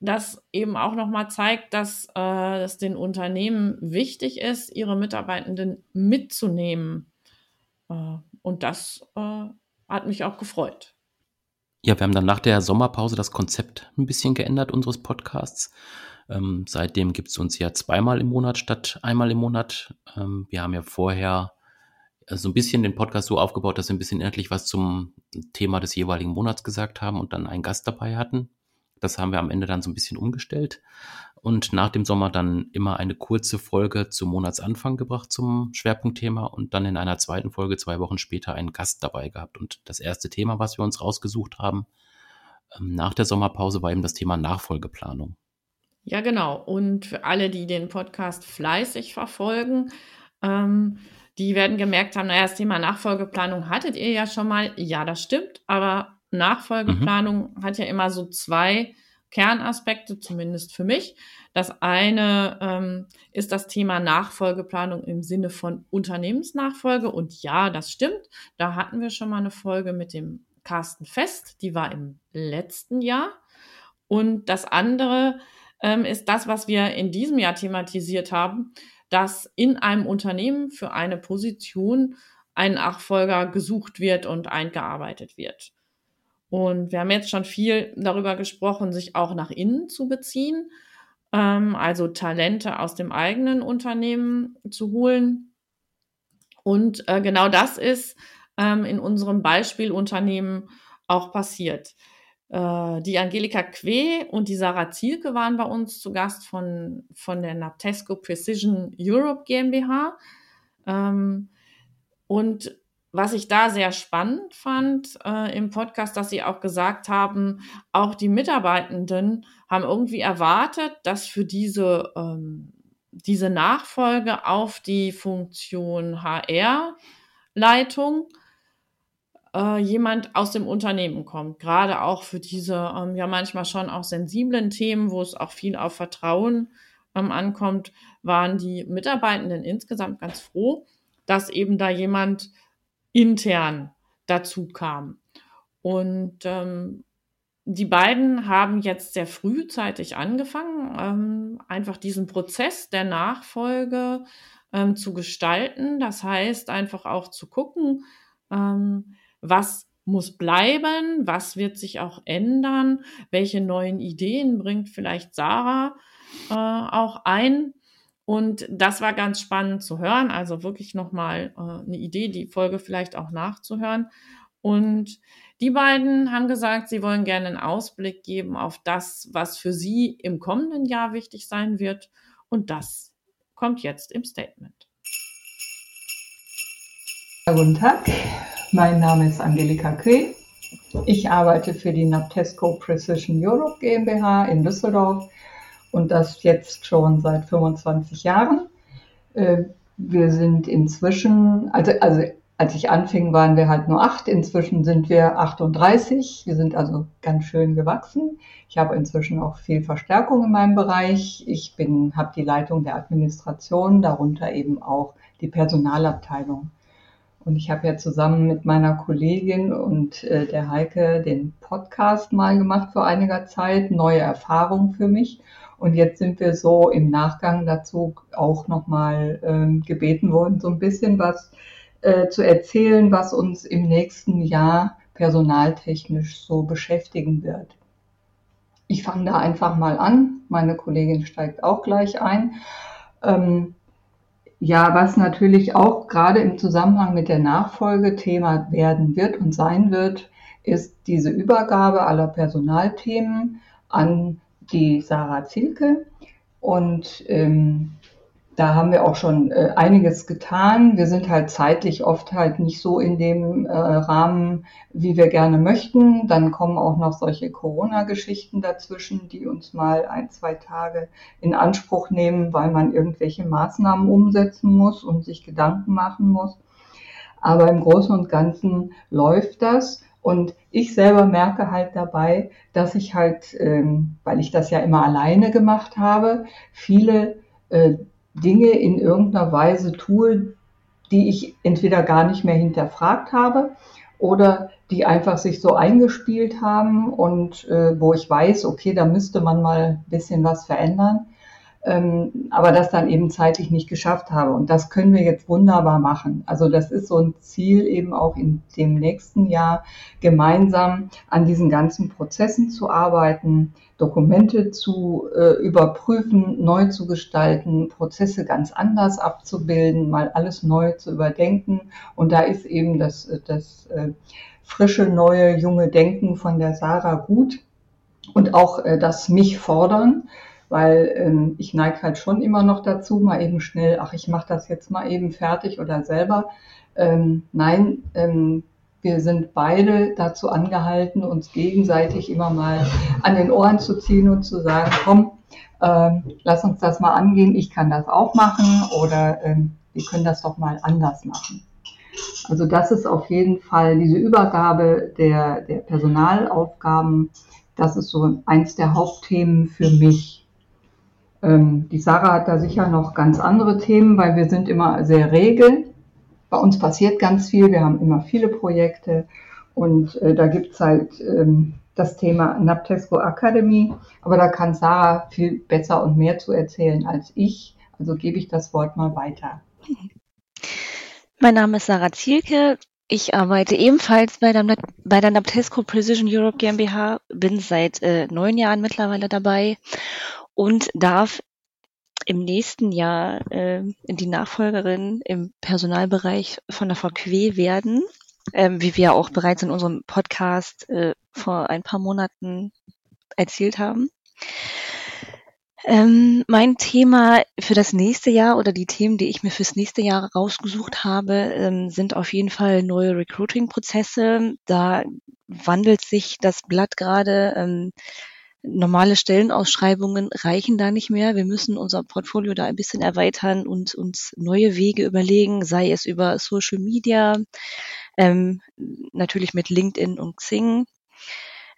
Speaker 2: das eben auch nochmal zeigt, dass äh, es den Unternehmen wichtig ist, ihre Mitarbeitenden mitzunehmen. Äh, und das äh, hat mich auch gefreut.
Speaker 1: Ja, wir haben dann nach der Sommerpause das Konzept ein bisschen geändert unseres Podcasts. Ähm, seitdem gibt es uns ja zweimal im Monat statt einmal im Monat. Ähm, wir haben ja vorher äh, so ein bisschen den Podcast so aufgebaut, dass wir ein bisschen endlich was zum Thema des jeweiligen Monats gesagt haben und dann einen Gast dabei hatten. Das haben wir am Ende dann so ein bisschen umgestellt und nach dem Sommer dann immer eine kurze Folge zum Monatsanfang gebracht zum Schwerpunktthema und dann in einer zweiten Folge zwei Wochen später einen Gast dabei gehabt. Und das erste Thema, was wir uns rausgesucht haben, ähm, nach der Sommerpause war eben das Thema Nachfolgeplanung.
Speaker 2: Ja, genau. Und für alle, die den Podcast fleißig verfolgen, ähm, die werden gemerkt haben, naja, das Thema Nachfolgeplanung hattet ihr ja schon mal. Ja, das stimmt, aber Nachfolgeplanung mhm. hat ja immer so zwei Kernaspekte, zumindest für mich. Das eine ähm, ist das Thema Nachfolgeplanung im Sinne von Unternehmensnachfolge. Und ja, das stimmt. Da hatten wir schon mal eine Folge mit dem Carsten Fest. Die war im letzten Jahr. Und das andere ähm, ist das, was wir in diesem Jahr thematisiert haben, dass in einem Unternehmen für eine Position ein Nachfolger gesucht wird und eingearbeitet wird. Und wir haben jetzt schon viel darüber gesprochen, sich auch nach innen zu beziehen, ähm, also Talente aus dem eigenen Unternehmen zu holen. Und äh, genau das ist ähm, in unserem Beispielunternehmen auch passiert. Äh, die Angelika Que und die Sarah Zielke waren bei uns zu Gast von, von der Naptesco Precision Europe GmbH. Ähm, und was ich da sehr spannend fand äh, im Podcast, dass sie auch gesagt haben, auch die Mitarbeitenden haben irgendwie erwartet, dass für diese, ähm, diese Nachfolge auf die Funktion HR-Leitung äh, jemand aus dem Unternehmen kommt. Gerade auch für diese ähm, ja manchmal schon auch sensiblen Themen, wo es auch viel auf Vertrauen ähm, ankommt, waren die Mitarbeitenden insgesamt ganz froh, dass eben da jemand intern dazu kam. Und ähm, die beiden haben jetzt sehr frühzeitig angefangen, ähm, einfach diesen Prozess der Nachfolge ähm, zu gestalten. Das heißt, einfach auch zu gucken, ähm, was muss bleiben, was wird sich auch ändern, welche neuen Ideen bringt vielleicht Sarah äh, auch ein. Und das war ganz spannend zu hören, also wirklich nochmal äh, eine Idee, die Folge vielleicht auch nachzuhören. Und die beiden haben gesagt, sie wollen gerne einen Ausblick geben auf das, was für sie im kommenden Jahr wichtig sein wird. Und das kommt jetzt im Statement.
Speaker 7: Guten Tag, mein Name ist Angelika Queh. Ich arbeite für die Naptesco Precision Europe GmbH in Düsseldorf und das jetzt schon seit 25 Jahren. Äh, wir sind inzwischen, also, also als ich anfing, waren wir halt nur acht. Inzwischen sind wir 38. Wir sind also ganz schön gewachsen. Ich habe inzwischen auch viel Verstärkung in meinem Bereich. Ich bin, habe die Leitung der Administration, darunter eben auch die Personalabteilung. Und ich habe ja zusammen mit meiner Kollegin und äh, der Heike den Podcast mal gemacht vor einiger Zeit, neue Erfahrungen für mich. Und jetzt sind wir so im Nachgang dazu auch nochmal ähm, gebeten worden, so ein bisschen was äh, zu erzählen, was uns im nächsten Jahr personaltechnisch so beschäftigen wird. Ich fange da einfach mal an. Meine Kollegin steigt auch gleich ein. Ähm, ja, was natürlich auch gerade im Zusammenhang mit der Nachfolge Thema werden wird und sein wird, ist diese Übergabe aller Personalthemen an die Sarah Zielke. Und ähm, da haben wir auch schon äh, einiges getan. Wir sind halt zeitlich oft halt nicht so in dem äh, Rahmen, wie wir gerne möchten. Dann kommen auch noch solche Corona-Geschichten dazwischen, die uns mal ein, zwei Tage in Anspruch nehmen, weil man irgendwelche Maßnahmen umsetzen muss und sich Gedanken machen muss. Aber im Großen und Ganzen läuft das. Und ich selber merke halt dabei, dass ich halt, ähm, weil ich das ja immer alleine gemacht habe, viele äh, Dinge in irgendeiner Weise tue, die ich entweder gar nicht mehr hinterfragt habe oder die einfach sich so eingespielt haben und äh, wo ich weiß, okay, da müsste man mal ein bisschen was verändern ähm, aber das dann eben zeitlich nicht geschafft habe. Und das können wir jetzt wunderbar machen. Also das ist so ein Ziel eben auch in dem nächsten Jahr gemeinsam an diesen ganzen Prozessen zu arbeiten, Dokumente zu äh, überprüfen, neu zu gestalten, Prozesse ganz anders abzubilden, mal alles neu zu überdenken. Und da ist eben das, das äh, frische, neue, junge Denken von der Sarah gut und auch äh, das mich fordern weil ähm, ich neige halt schon immer noch dazu, mal eben schnell, ach, ich mache das jetzt mal eben fertig oder selber. Ähm, nein, ähm, wir sind beide dazu angehalten, uns gegenseitig immer mal an den Ohren zu ziehen und zu sagen, komm, ähm, lass uns das mal angehen, ich kann das auch machen oder ähm, wir können das doch mal anders machen. Also das ist auf jeden Fall diese Übergabe der, der Personalaufgaben, das ist so eins der Hauptthemen für mich. Ähm, die Sarah hat da sicher noch ganz andere Themen, weil wir sind immer sehr regel. Bei uns passiert ganz viel, wir haben immer viele Projekte und äh, da gibt's halt ähm, das Thema Naptesco Academy, aber da kann Sarah viel besser und mehr zu erzählen als ich. Also gebe ich das Wort mal weiter.
Speaker 8: Mein Name ist Sarah Zielke. Ich arbeite ebenfalls bei der, bei der Naptesco Precision Europe GmbH, bin seit äh, neun Jahren mittlerweile dabei und darf im nächsten Jahr äh, die Nachfolgerin im Personalbereich von der VQ werden. ähm, wie wir auch bereits in unserem Podcast äh, vor ein paar Monaten erzählt haben. Ähm, mein Thema für das nächste Jahr oder die Themen, die ich mir fürs nächste Jahr rausgesucht habe, ähm, sind auf jeden Fall neue Recruiting-Prozesse. Da wandelt sich das Blatt gerade. Ähm, normale Stellenausschreibungen reichen da nicht mehr. Wir müssen unser Portfolio da ein bisschen erweitern und uns neue Wege überlegen, sei es über Social Media, ähm, natürlich mit LinkedIn und Xing.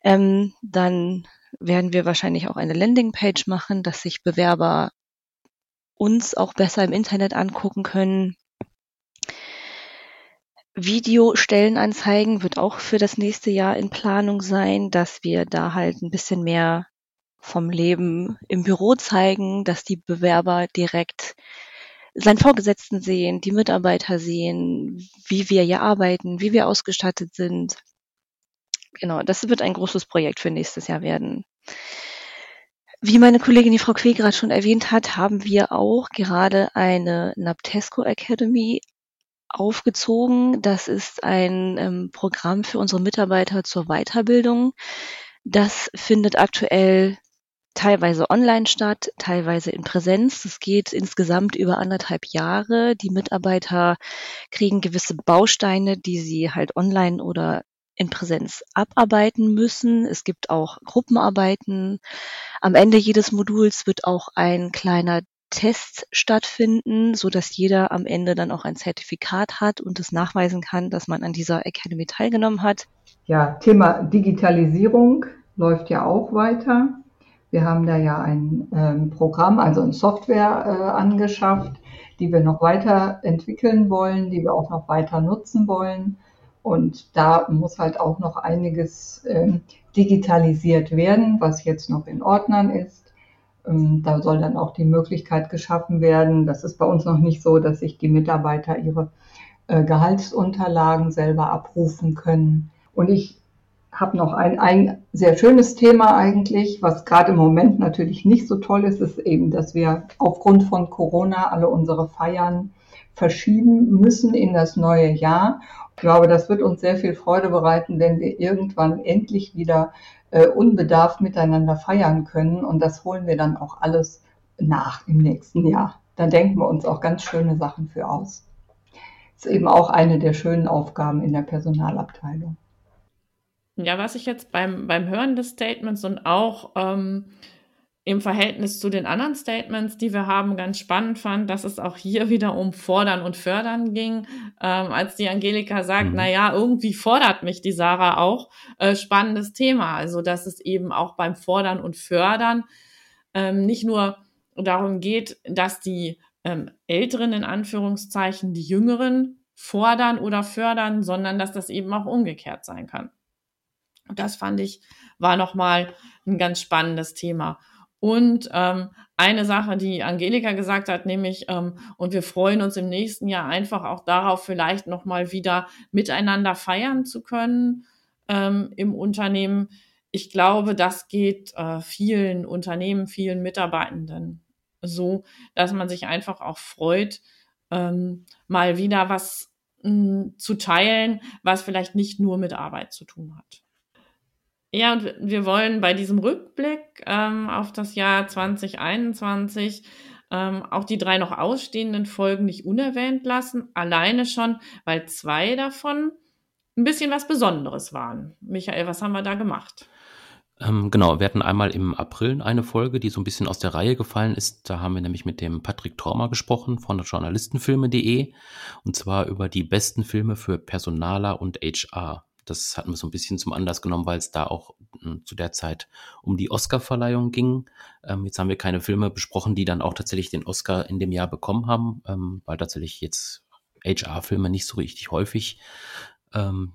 Speaker 8: Ähm, dann werden wir wahrscheinlich auch eine Landingpage machen, dass sich Bewerber uns auch besser im Internet angucken können. Videostellenanzeigen wird auch für das nächste Jahr in Planung sein, dass wir da halt ein bisschen mehr vom Leben im Büro zeigen, dass die Bewerber direkt seinen Vorgesetzten sehen, die Mitarbeiter sehen, wie wir hier arbeiten, wie wir ausgestattet sind. Genau, das wird ein großes Projekt für nächstes Jahr werden. Wie meine Kollegin die Frau Quee gerade schon erwähnt hat, haben wir auch gerade eine Naptesco Academy aufgezogen. Das ist ein ähm, Programm für unsere Mitarbeiter zur Weiterbildung. Das findet aktuell teilweise online statt, teilweise in Präsenz. Es geht insgesamt über anderthalb Jahre. Die Mitarbeiter kriegen gewisse Bausteine, die sie halt online oder in Präsenz abarbeiten müssen. Es gibt auch Gruppenarbeiten. Am Ende jedes Moduls wird auch ein kleiner Tests stattfinden, so dass jeder am Ende dann auch ein Zertifikat hat und es nachweisen kann, dass man an dieser Academy teilgenommen hat.
Speaker 7: Ja, Thema Digitalisierung läuft ja auch weiter. Wir haben da ja ein ähm, Programm, also eine Software äh, angeschafft, die wir noch weiter entwickeln wollen, die wir auch noch weiter nutzen wollen. Und da muss halt auch noch einiges ähm, digitalisiert werden, was jetzt noch in Ordnern ist. Ähm, da soll dann auch die Möglichkeit geschaffen werden. Das ist bei uns noch nicht so, dass sich die Mitarbeiter ihre äh, Gehaltsunterlagen selber abrufen können. Und ich habe noch ein, ein sehr schönes Thema eigentlich, was gerade im Moment natürlich nicht so toll ist, ist eben, dass wir aufgrund von Corona alle unsere Feiern verschieben müssen in das neue Jahr. Ich glaube, das wird uns sehr viel Freude bereiten, wenn wir irgendwann endlich wieder äh, unbedarft miteinander feiern können. Und das holen wir dann auch alles nach im nächsten Jahr. Da denken wir uns auch ganz schöne Sachen für aus. Ist eben auch eine der schönen Aufgaben in der Personalabteilung.
Speaker 2: Ja, was ich jetzt beim, beim Hören des Statements und auch ähm, im Verhältnis zu den anderen Statements, die wir haben, ganz spannend fand, dass es auch hier wieder um Fordern und Fördern ging. Ähm, als die Angelika sagt, mhm. na ja, irgendwie fordert mich die Sarah auch. Äh, spannendes Thema. Also, dass es eben auch beim Fordern und Fördern ähm, nicht nur darum geht, dass die ähm, Älteren in Anführungszeichen die Jüngeren fordern oder fördern, sondern dass das eben auch umgekehrt sein kann. Und das fand ich, war nochmal ein ganz spannendes Thema. Und ähm, eine Sache, die Angelika gesagt hat, nämlich, ähm, und wir freuen uns im nächsten Jahr einfach auch darauf, vielleicht nochmal wieder miteinander feiern zu können ähm, im Unternehmen. Ich glaube, das geht äh, vielen Unternehmen, vielen Mitarbeitenden so, dass man sich einfach auch freut, ähm, mal wieder was mh, hm, zu teilen, was vielleicht nicht nur mit Arbeit zu tun hat. Ja, und wir wollen bei diesem Rückblick ähm, auf das Jahr 2021 ähm, auch die drei noch ausstehenden Folgen nicht unerwähnt lassen. Alleine schon, weil zwei davon ein bisschen was Besonderes waren. Michael, was haben wir da gemacht?
Speaker 1: Ähm, genau, wir hatten einmal im April eine Folge, die so ein bisschen aus der Reihe gefallen ist. Da haben wir nämlich mit dem Patrick Tormer gesprochen von journalistenfilme.de und zwar über die besten Filme für Personaler und HR. Das hatten wir so ein bisschen zum Anlass genommen, weil es da auch hm, zu der Zeit um die Oscar-Verleihung ging. Ähm, jetzt haben wir keine Filme besprochen, die dann auch tatsächlich den Oscar in dem Jahr bekommen haben, ähm, weil tatsächlich jetzt HR-Filme nicht so richtig häufig ähm,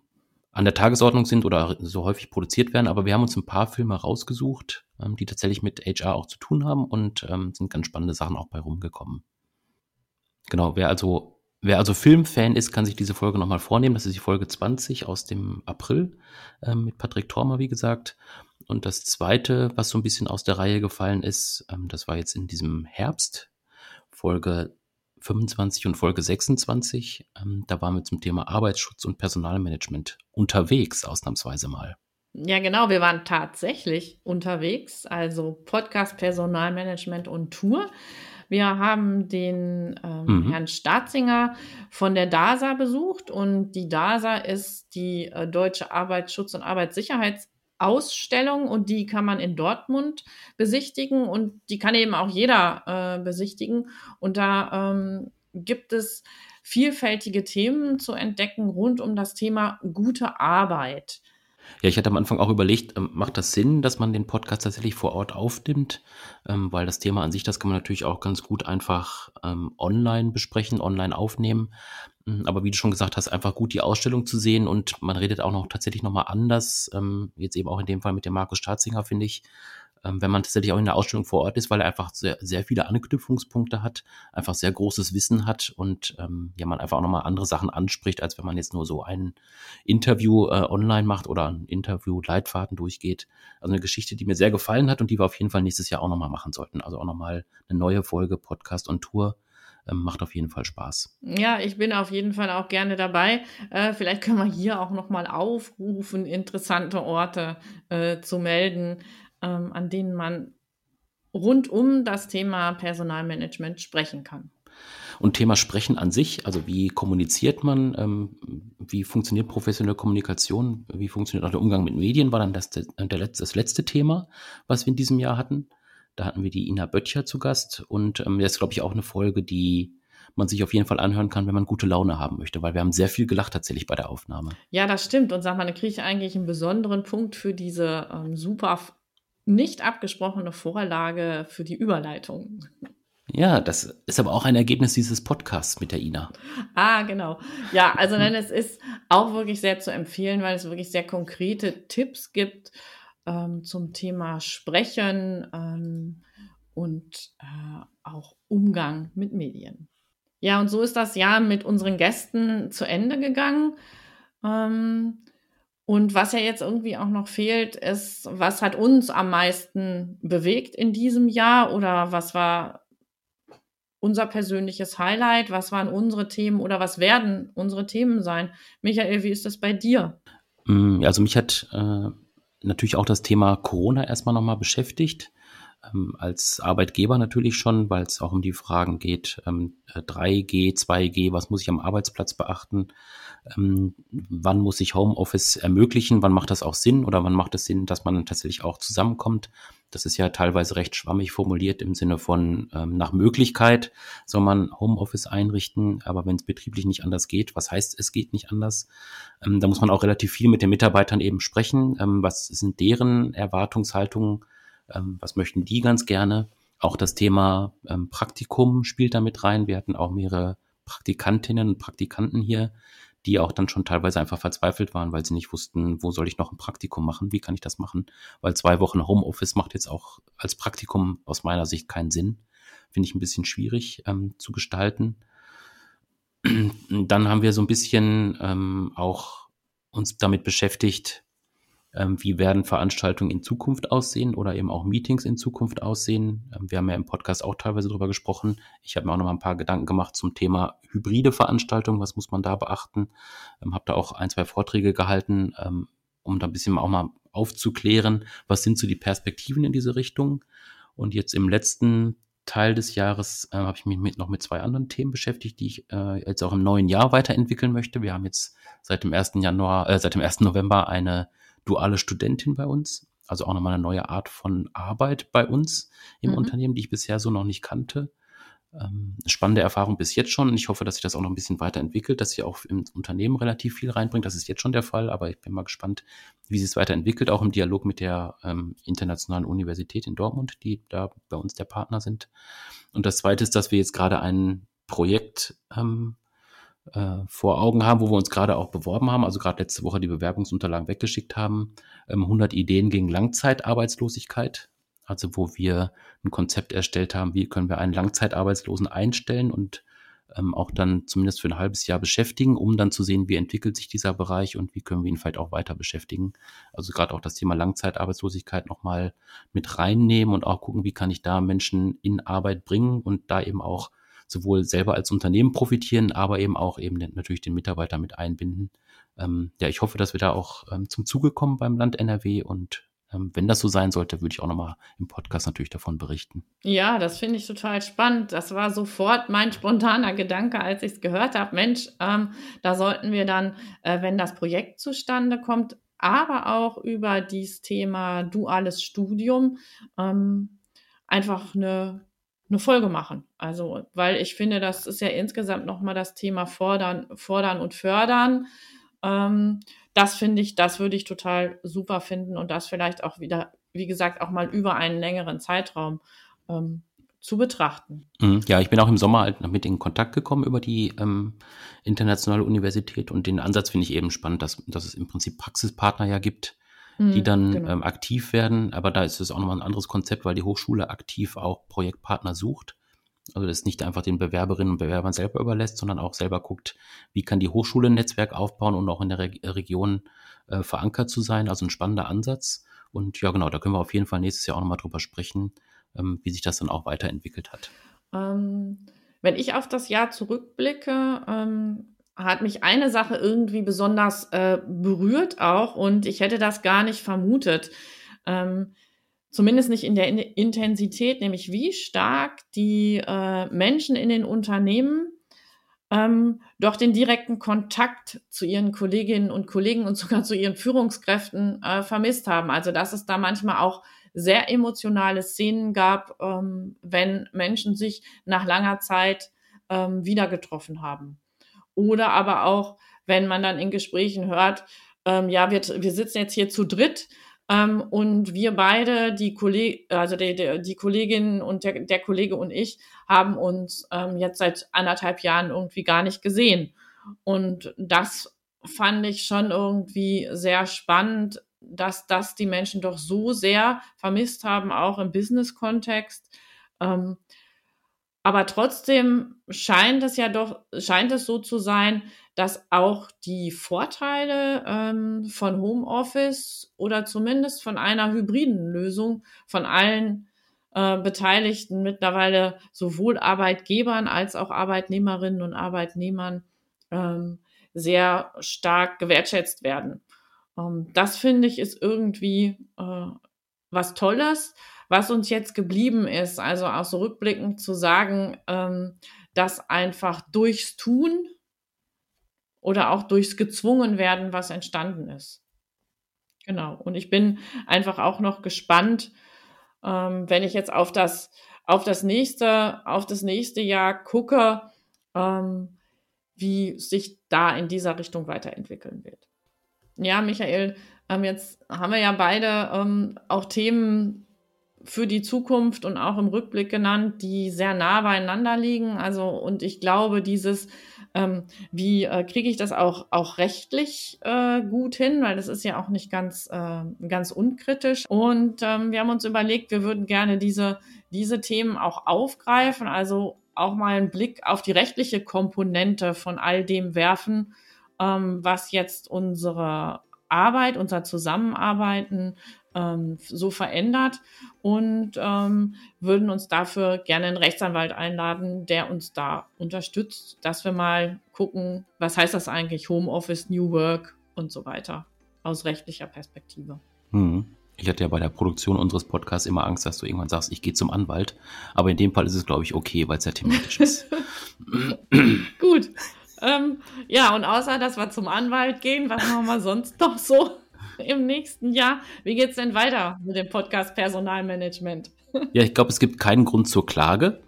Speaker 1: an der Tagesordnung sind oder so häufig produziert werden. Aber wir haben uns ein paar Filme rausgesucht, ähm, die tatsächlich mit HR auch zu tun haben und ähm, sind ganz spannende Sachen auch bei rumgekommen. Genau, wer also Wer also Filmfan ist, kann sich diese Folge nochmal vornehmen. Das ist die Folge 20 aus dem April äh, mit Patrick Tormer, wie gesagt. Und das zweite, was so ein bisschen aus der Reihe gefallen ist, ähm, das war jetzt in diesem Herbst, Folge 25 und Folge 26. Ähm, da waren wir zum Thema Arbeitsschutz und Personalmanagement unterwegs, ausnahmsweise mal.
Speaker 2: Ja, genau, wir waren tatsächlich unterwegs, also Podcast, Personalmanagement und Tour. Wir haben den ähm, mhm. Herrn Staatzinger von der DASA besucht und die DASA ist die äh, Deutsche Arbeitsschutz- und Arbeitssicherheitsausstellung und die kann man in Dortmund besichtigen und die kann eben auch jeder äh, besichtigen. Und da ähm, gibt es vielfältige Themen zu entdecken rund um das Thema gute Arbeit.
Speaker 1: Ja, ich hatte am Anfang auch überlegt, ähm, macht das Sinn, dass man den Podcast tatsächlich vor Ort aufnimmt? Ähm, weil das Thema an sich, das kann man natürlich auch ganz gut einfach ähm, online besprechen, online aufnehmen. Mm, aber wie du schon gesagt hast, einfach gut die Ausstellung zu sehen und man redet auch noch tatsächlich nochmal anders. Ähm, jetzt eben auch in dem Fall mit dem Markus Staatzinger, finde ich, ähm, wenn man tatsächlich auch in der Ausstellung vor Ort ist, weil er einfach sehr, sehr viele Anknüpfungspunkte hat, einfach sehr großes Wissen hat und ähm, ja, man einfach auch nochmal andere Sachen anspricht, als wenn man jetzt nur so ein Interview äh, online macht oder ein Interview-Leitfaden durchgeht. Also eine Geschichte, die mir sehr gefallen hat und die wir auf jeden Fall nächstes Jahr auch nochmal machen sollten. Also auch nochmal eine neue Folge Podcast on Tour ähm, macht auf jeden Fall Spaß.
Speaker 2: Ja, ich bin auf jeden Fall auch gerne dabei. Äh, vielleicht können wir hier auch nochmal aufrufen, interessante Orte äh, zu melden ähm, an denen man rund um das Thema Personalmanagement sprechen kann.
Speaker 1: Und Thema Sprechen an sich, also wie kommuniziert man, ähm, wie funktioniert professionelle Kommunikation, wie funktioniert auch der Umgang mit Medien, war dann das, der, das letzte Thema, was wir in diesem Jahr hatten. Da hatten wir die Ina Böttcher zu Gast und ähm, das ist, glaube ich, auch eine Folge, die man sich auf jeden Fall anhören kann, wenn man gute Laune haben möchte, weil wir haben sehr viel gelacht tatsächlich bei der Aufnahme.
Speaker 2: Ja, das stimmt. Und sag mal, da kriege ich eigentlich einen besonderen Punkt für diese ähm, super nicht abgesprochene Vorlage für die Überleitung.
Speaker 1: Ja, das ist aber auch ein Ergebnis dieses Podcasts mit der Ina.
Speaker 2: Ah, genau. Ja, also nein, es ist auch wirklich sehr zu empfehlen, weil es wirklich sehr konkrete Tipps gibt ähm, zum Thema Sprechen ähm, und äh, auch Umgang mit Medien. Ja, und so ist das Jahr mit unseren Gästen zu Ende gegangen. Ähm, und was ja jetzt irgendwie auch noch fehlt, ist, was hat uns am meisten bewegt in diesem Jahr oder was war unser persönliches Highlight? Was waren unsere Themen oder was werden unsere Themen sein? Michael, wie ist das bei dir?
Speaker 1: Mm, also mich hat äh, natürlich auch das Thema Corona erstmal nochmal beschäftigt. Ähm, als Arbeitgeber natürlich schon, weil es auch um die Fragen geht, ähm, 3G, 2G, was muss ich am Arbeitsplatz beachten? Ähm, wann muss ich Homeoffice ermöglichen, wann macht das auch Sinn oder wann macht es Sinn, dass man tatsächlich auch zusammenkommt. Das ist ja teilweise recht schwammig formuliert im Sinne von ähm, nach Möglichkeit soll man Homeoffice einrichten, aber wenn es betrieblich nicht anders geht, was heißt es geht nicht anders? Ähm, da muss man auch relativ viel mit den Mitarbeitern eben sprechen. Ähm, was sind deren Erwartungshaltungen? Ähm, was möchten die ganz gerne? Auch das Thema ähm, Praktikum spielt damit rein. Wir hatten auch mehrere Praktikantinnen und Praktikanten hier, die auch dann schon teilweise einfach verzweifelt waren, weil sie nicht wussten, wo soll ich noch ein Praktikum machen, wie kann ich das machen, weil zwei Wochen Homeoffice macht jetzt auch als Praktikum aus meiner Sicht keinen Sinn. Finde ich ein bisschen schwierig ähm, zu gestalten. Dann haben wir so ein bisschen ähm, auch uns damit beschäftigt, wie werden Veranstaltungen in Zukunft aussehen oder eben auch Meetings in Zukunft aussehen. Ähm, wir haben ja im Podcast auch teilweise darüber gesprochen. Ich habe mir auch noch mal ein paar Gedanken gemacht zum Thema hybride Veranstaltungen. Was muss man da beachten? Ähm, habe da auch ein, zwei Vorträge gehalten, ähm, um da ein bisschen auch mal aufzuklären, was sind so die Perspektiven in diese Richtung. Und jetzt im letzten Teil des Jahres äh, habe ich mich mit, noch mit zwei anderen Themen beschäftigt, die ich äh, jetzt auch im neuen Jahr weiterentwickeln möchte. Wir haben jetzt seit dem 1. Januar, äh, seit dem 1. November eine duale Studentin bei uns. Also auch nochmal eine neue Art von Arbeit bei uns im mhm. Unternehmen, die ich bisher so noch nicht kannte. Ähm, spannende Erfahrung bis jetzt schon. Ich hoffe, dass sich das auch noch ein bisschen weiterentwickelt, dass sie auch im Unternehmen relativ viel reinbringt. Das ist jetzt schon der Fall, aber ich bin mal gespannt, wie sie es weiterentwickelt, auch im Dialog mit der ähm, Internationalen Universität in Dortmund, die da bei uns der Partner sind. Und das Zweite ist, dass wir jetzt gerade ein Projekt ähm, äh, vor Augen haben, wo wir uns gerade auch beworben haben, also gerade letzte Woche die Bewerbungsunterlagen weggeschickt haben, ähm, 100 Ideen gegen Langzeitarbeitslosigkeit, also wo wir ein Konzept erstellt haben, wie können wir einen Langzeitarbeitslosen einstellen und ähm, auch dann zumindest für ein halbes Jahr beschäftigen, um dann zu sehen, wie entwickelt sich dieser Bereich und wie können wir ihn vielleicht auch weiter beschäftigen. Also gerade auch das Thema Langzeitarbeitslosigkeit nochmal mit reinnehmen und auch gucken, wie kann ich da Menschen in Arbeit bringen und da eben auch sowohl selber als Unternehmen profitieren, aber eben auch eben natürlich den Mitarbeiter mit einbinden. Ähm, ja, ich hoffe, dass wir da auch ähm, zum Zuge kommen beim Land NRW und ähm, wenn das so sein sollte, würde ich auch nochmal im Podcast natürlich davon berichten.
Speaker 2: Ja, das finde ich total spannend. Das war sofort mein spontaner Gedanke, als ich es gehört habe. Mensch, ähm, da sollten wir dann, äh, wenn das Projekt zustande kommt, aber auch über dieses Thema duales Studium ähm, einfach eine, eine Folge machen. Also, weil ich finde, das ist ja insgesamt nochmal das Thema Fordern, Fordern und Fördern. Ähm, das finde ich, das würde ich total super finden und das vielleicht auch wieder, wie gesagt, auch mal über einen längeren Zeitraum ähm, zu betrachten.
Speaker 1: Mhm. Ja, ich bin auch im Sommer halt mit in Kontakt gekommen über die ähm, internationale Universität und den Ansatz finde ich eben spannend, dass, dass es im Prinzip Praxispartner ja gibt, die mhm, dann genau. ähm, aktiv werden. Aber da ist es auch nochmal ein anderes Konzept, weil die Hochschule aktiv auch Projektpartner sucht. Also das nicht einfach den Bewerberinnen und Bewerbern selber überlässt, sondern auch selber guckt, wie kann die Hochschule ein Netzwerk aufbauen und auch in der Re Region äh, verankert zu sein. Also ein spannender Ansatz. Und ja, genau, da können wir auf jeden Fall nächstes Jahr auch nochmal drüber sprechen, ähm, wie sich das dann auch weiterentwickelt hat.
Speaker 2: Ähm, wenn ich auf das Jahr zurückblicke, ähm, hat mich eine Sache irgendwie besonders äh, berührt auch und ich hätte das gar nicht vermutet. Ähm, zumindest nicht in der Intensität, nämlich wie stark die äh, Menschen in den Unternehmen ähm, doch den direkten Kontakt zu ihren Kolleginnen und Kollegen und sogar zu ihren Führungskräften äh, vermisst haben. Also dass es da manchmal auch sehr emotionale Szenen gab, ähm, wenn Menschen sich nach langer Zeit ähm, wieder getroffen haben. Oder aber auch, wenn man dann in Gesprächen hört, ähm, ja, wir, wir sitzen jetzt hier zu dritt ähm, und wir beide, die, Kolleg also die, die, die Kollegin und der, der Kollege und ich, haben uns ähm, jetzt seit anderthalb Jahren irgendwie gar nicht gesehen. Und das fand ich schon irgendwie sehr spannend, dass das die Menschen doch so sehr vermisst haben, auch im Business-Kontext. Ähm, aber trotzdem scheint es ja doch, scheint es so zu sein, dass auch die Vorteile ähm, von Homeoffice oder zumindest von einer hybriden Lösung von allen äh, Beteiligten mittlerweile sowohl Arbeitgebern als auch Arbeitnehmerinnen und Arbeitnehmern ähm, sehr stark gewertschätzt werden. Ähm, das finde ich ist irgendwie äh, was Tolles, was uns jetzt geblieben ist. Also auch so rückblickend zu sagen, ähm, dass einfach durchs Tun oder auch durchs gezwungen werden, was entstanden ist. Genau. Und ich bin einfach auch noch gespannt, ähm, wenn ich jetzt auf das, auf das nächste, auf das nächste Jahr gucke, ähm, wie sich da in dieser Richtung weiterentwickeln wird. Ja, Michael, ähm, jetzt haben wir ja beide ähm, auch Themen für die Zukunft und auch im Rückblick genannt, die sehr nah beieinander liegen. Also, und ich glaube, dieses ähm, wie äh, kriege ich das auch, auch rechtlich äh, gut hin, weil das ist ja auch nicht ganz, äh, ganz unkritisch. Und ähm, wir haben uns überlegt, wir würden gerne diese, diese Themen auch aufgreifen, also auch mal einen Blick auf die rechtliche Komponente von all dem werfen, ähm, was jetzt unsere Arbeit, unser Zusammenarbeiten ähm, so verändert und ähm, würden uns dafür gerne einen Rechtsanwalt einladen, der uns da unterstützt, dass wir mal gucken, was heißt das eigentlich Homeoffice, New Work und so weiter aus rechtlicher Perspektive.
Speaker 1: Hm. Ich hatte ja bei der Produktion unseres Podcasts immer Angst, dass du irgendwann sagst, ich gehe zum Anwalt. Aber in dem Fall ist es, glaube ich, okay, weil es ja thematisch ist.
Speaker 2: Gut. Ähm, ja, und außer, dass wir zum Anwalt gehen, was machen wir sonst noch so? Im nächsten Jahr. Wie geht es denn weiter mit dem Podcast Personalmanagement?
Speaker 1: Ja, ich glaube, es gibt keinen Grund zur Klage,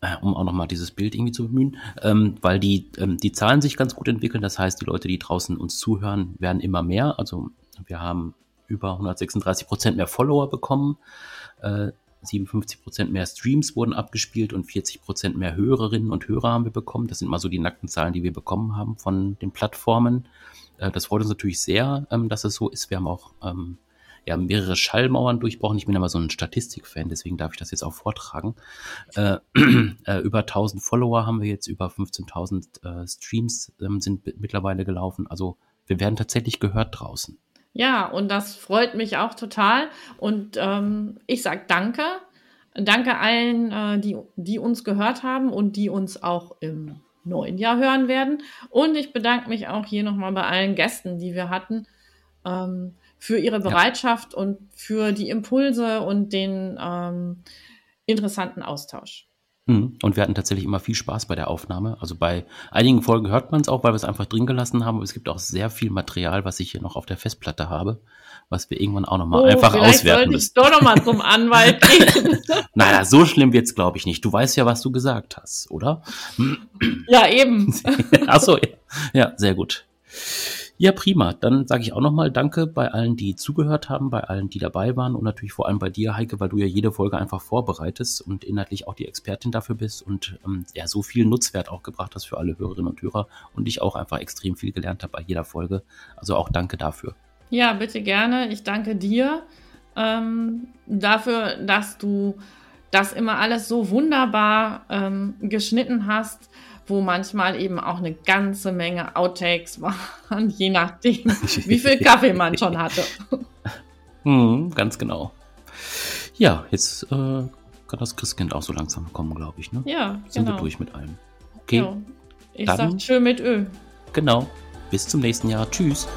Speaker 1: äh, um auch nochmal dieses Bild irgendwie zu bemühen, ähm, weil die, ähm, die Zahlen sich ganz gut entwickeln. Das heißt, die Leute, die draußen uns zuhören, werden immer mehr. Also wir haben über 136 Prozent mehr Follower bekommen. Äh, 57 Prozent mehr Streams wurden abgespielt und 40 Prozent mehr Hörerinnen und Hörer haben wir bekommen. Das sind mal so die nackten Zahlen, die wir bekommen haben von den Plattformen. Äh, das freut uns natürlich sehr, ähm, dass es so ist. Wir haben auch ähm, ja, mehrere Schallmauern durchbrochen. Ich bin aber so ein Statistikfan, deswegen darf ich das jetzt auch vortragen. Äh, äh, über 1000 Follower haben wir jetzt, über 15.000 äh, Streams ähm, sind mittlerweile gelaufen. Also wir werden tatsächlich gehört draußen.
Speaker 2: Ja, und das freut mich auch total. Und ähm, ich sage danke danke allen, äh, die, die uns gehört haben und die uns auch im neuen Jahr hören werden. Und ich bedanke mich auch hier nochmal bei allen Gästen, die wir hatten, ähm, für ihre Bereitschaft ja. und für die Impulse und den ähm, interessanten Austausch.
Speaker 1: Hm. Und wir hatten tatsächlich immer viel Spaß bei der Aufnahme. Also bei einigen Folgen hört man es auch, weil wir es einfach drin gelassen haben. Aber es gibt auch sehr viel Material, was ich hier noch auf der Festplatte habe, was wir irgendwann auch nochmal oh, einfach auswerten müssen.
Speaker 2: Ich doch nochmal zum Anwalt gehen.
Speaker 1: naja, so schlimm wird's glaube ich nicht. Du weißt ja, was du gesagt hast, oder?
Speaker 2: ja, eben.
Speaker 1: Ach so, ja. ja, sehr gut. Ja, prima. Dann sage ich auch nochmal Danke bei allen, die zugehört haben, bei allen, die dabei waren und natürlich vor allem bei dir, Heike, weil du ja jede Folge einfach vorbereitest und inhaltlich auch die Expertin dafür bist und ähm, ja so viel Nutzwert auch gebracht hast für alle Hörerinnen und Hörer und ich auch einfach extrem viel gelernt habe bei jeder Folge. Also auch danke dafür.
Speaker 2: Ja, bitte gerne. Ich danke dir ähm, dafür, dass du das immer alles so wunderbar ähm, geschnitten hast wo manchmal eben auch eine ganze Menge Outtakes waren, je nachdem, wie viel Kaffee man schon hatte.
Speaker 1: Hm, ganz genau. Ja, jetzt äh, kann das Christkind auch so langsam kommen, glaube ich. Ne?
Speaker 2: Ja,
Speaker 1: Sind genau. wir durch mit allem. Okay. Ja.
Speaker 2: Ich dann, sag schön mit Ö.
Speaker 1: Genau. Bis zum nächsten Jahr. Tschüss.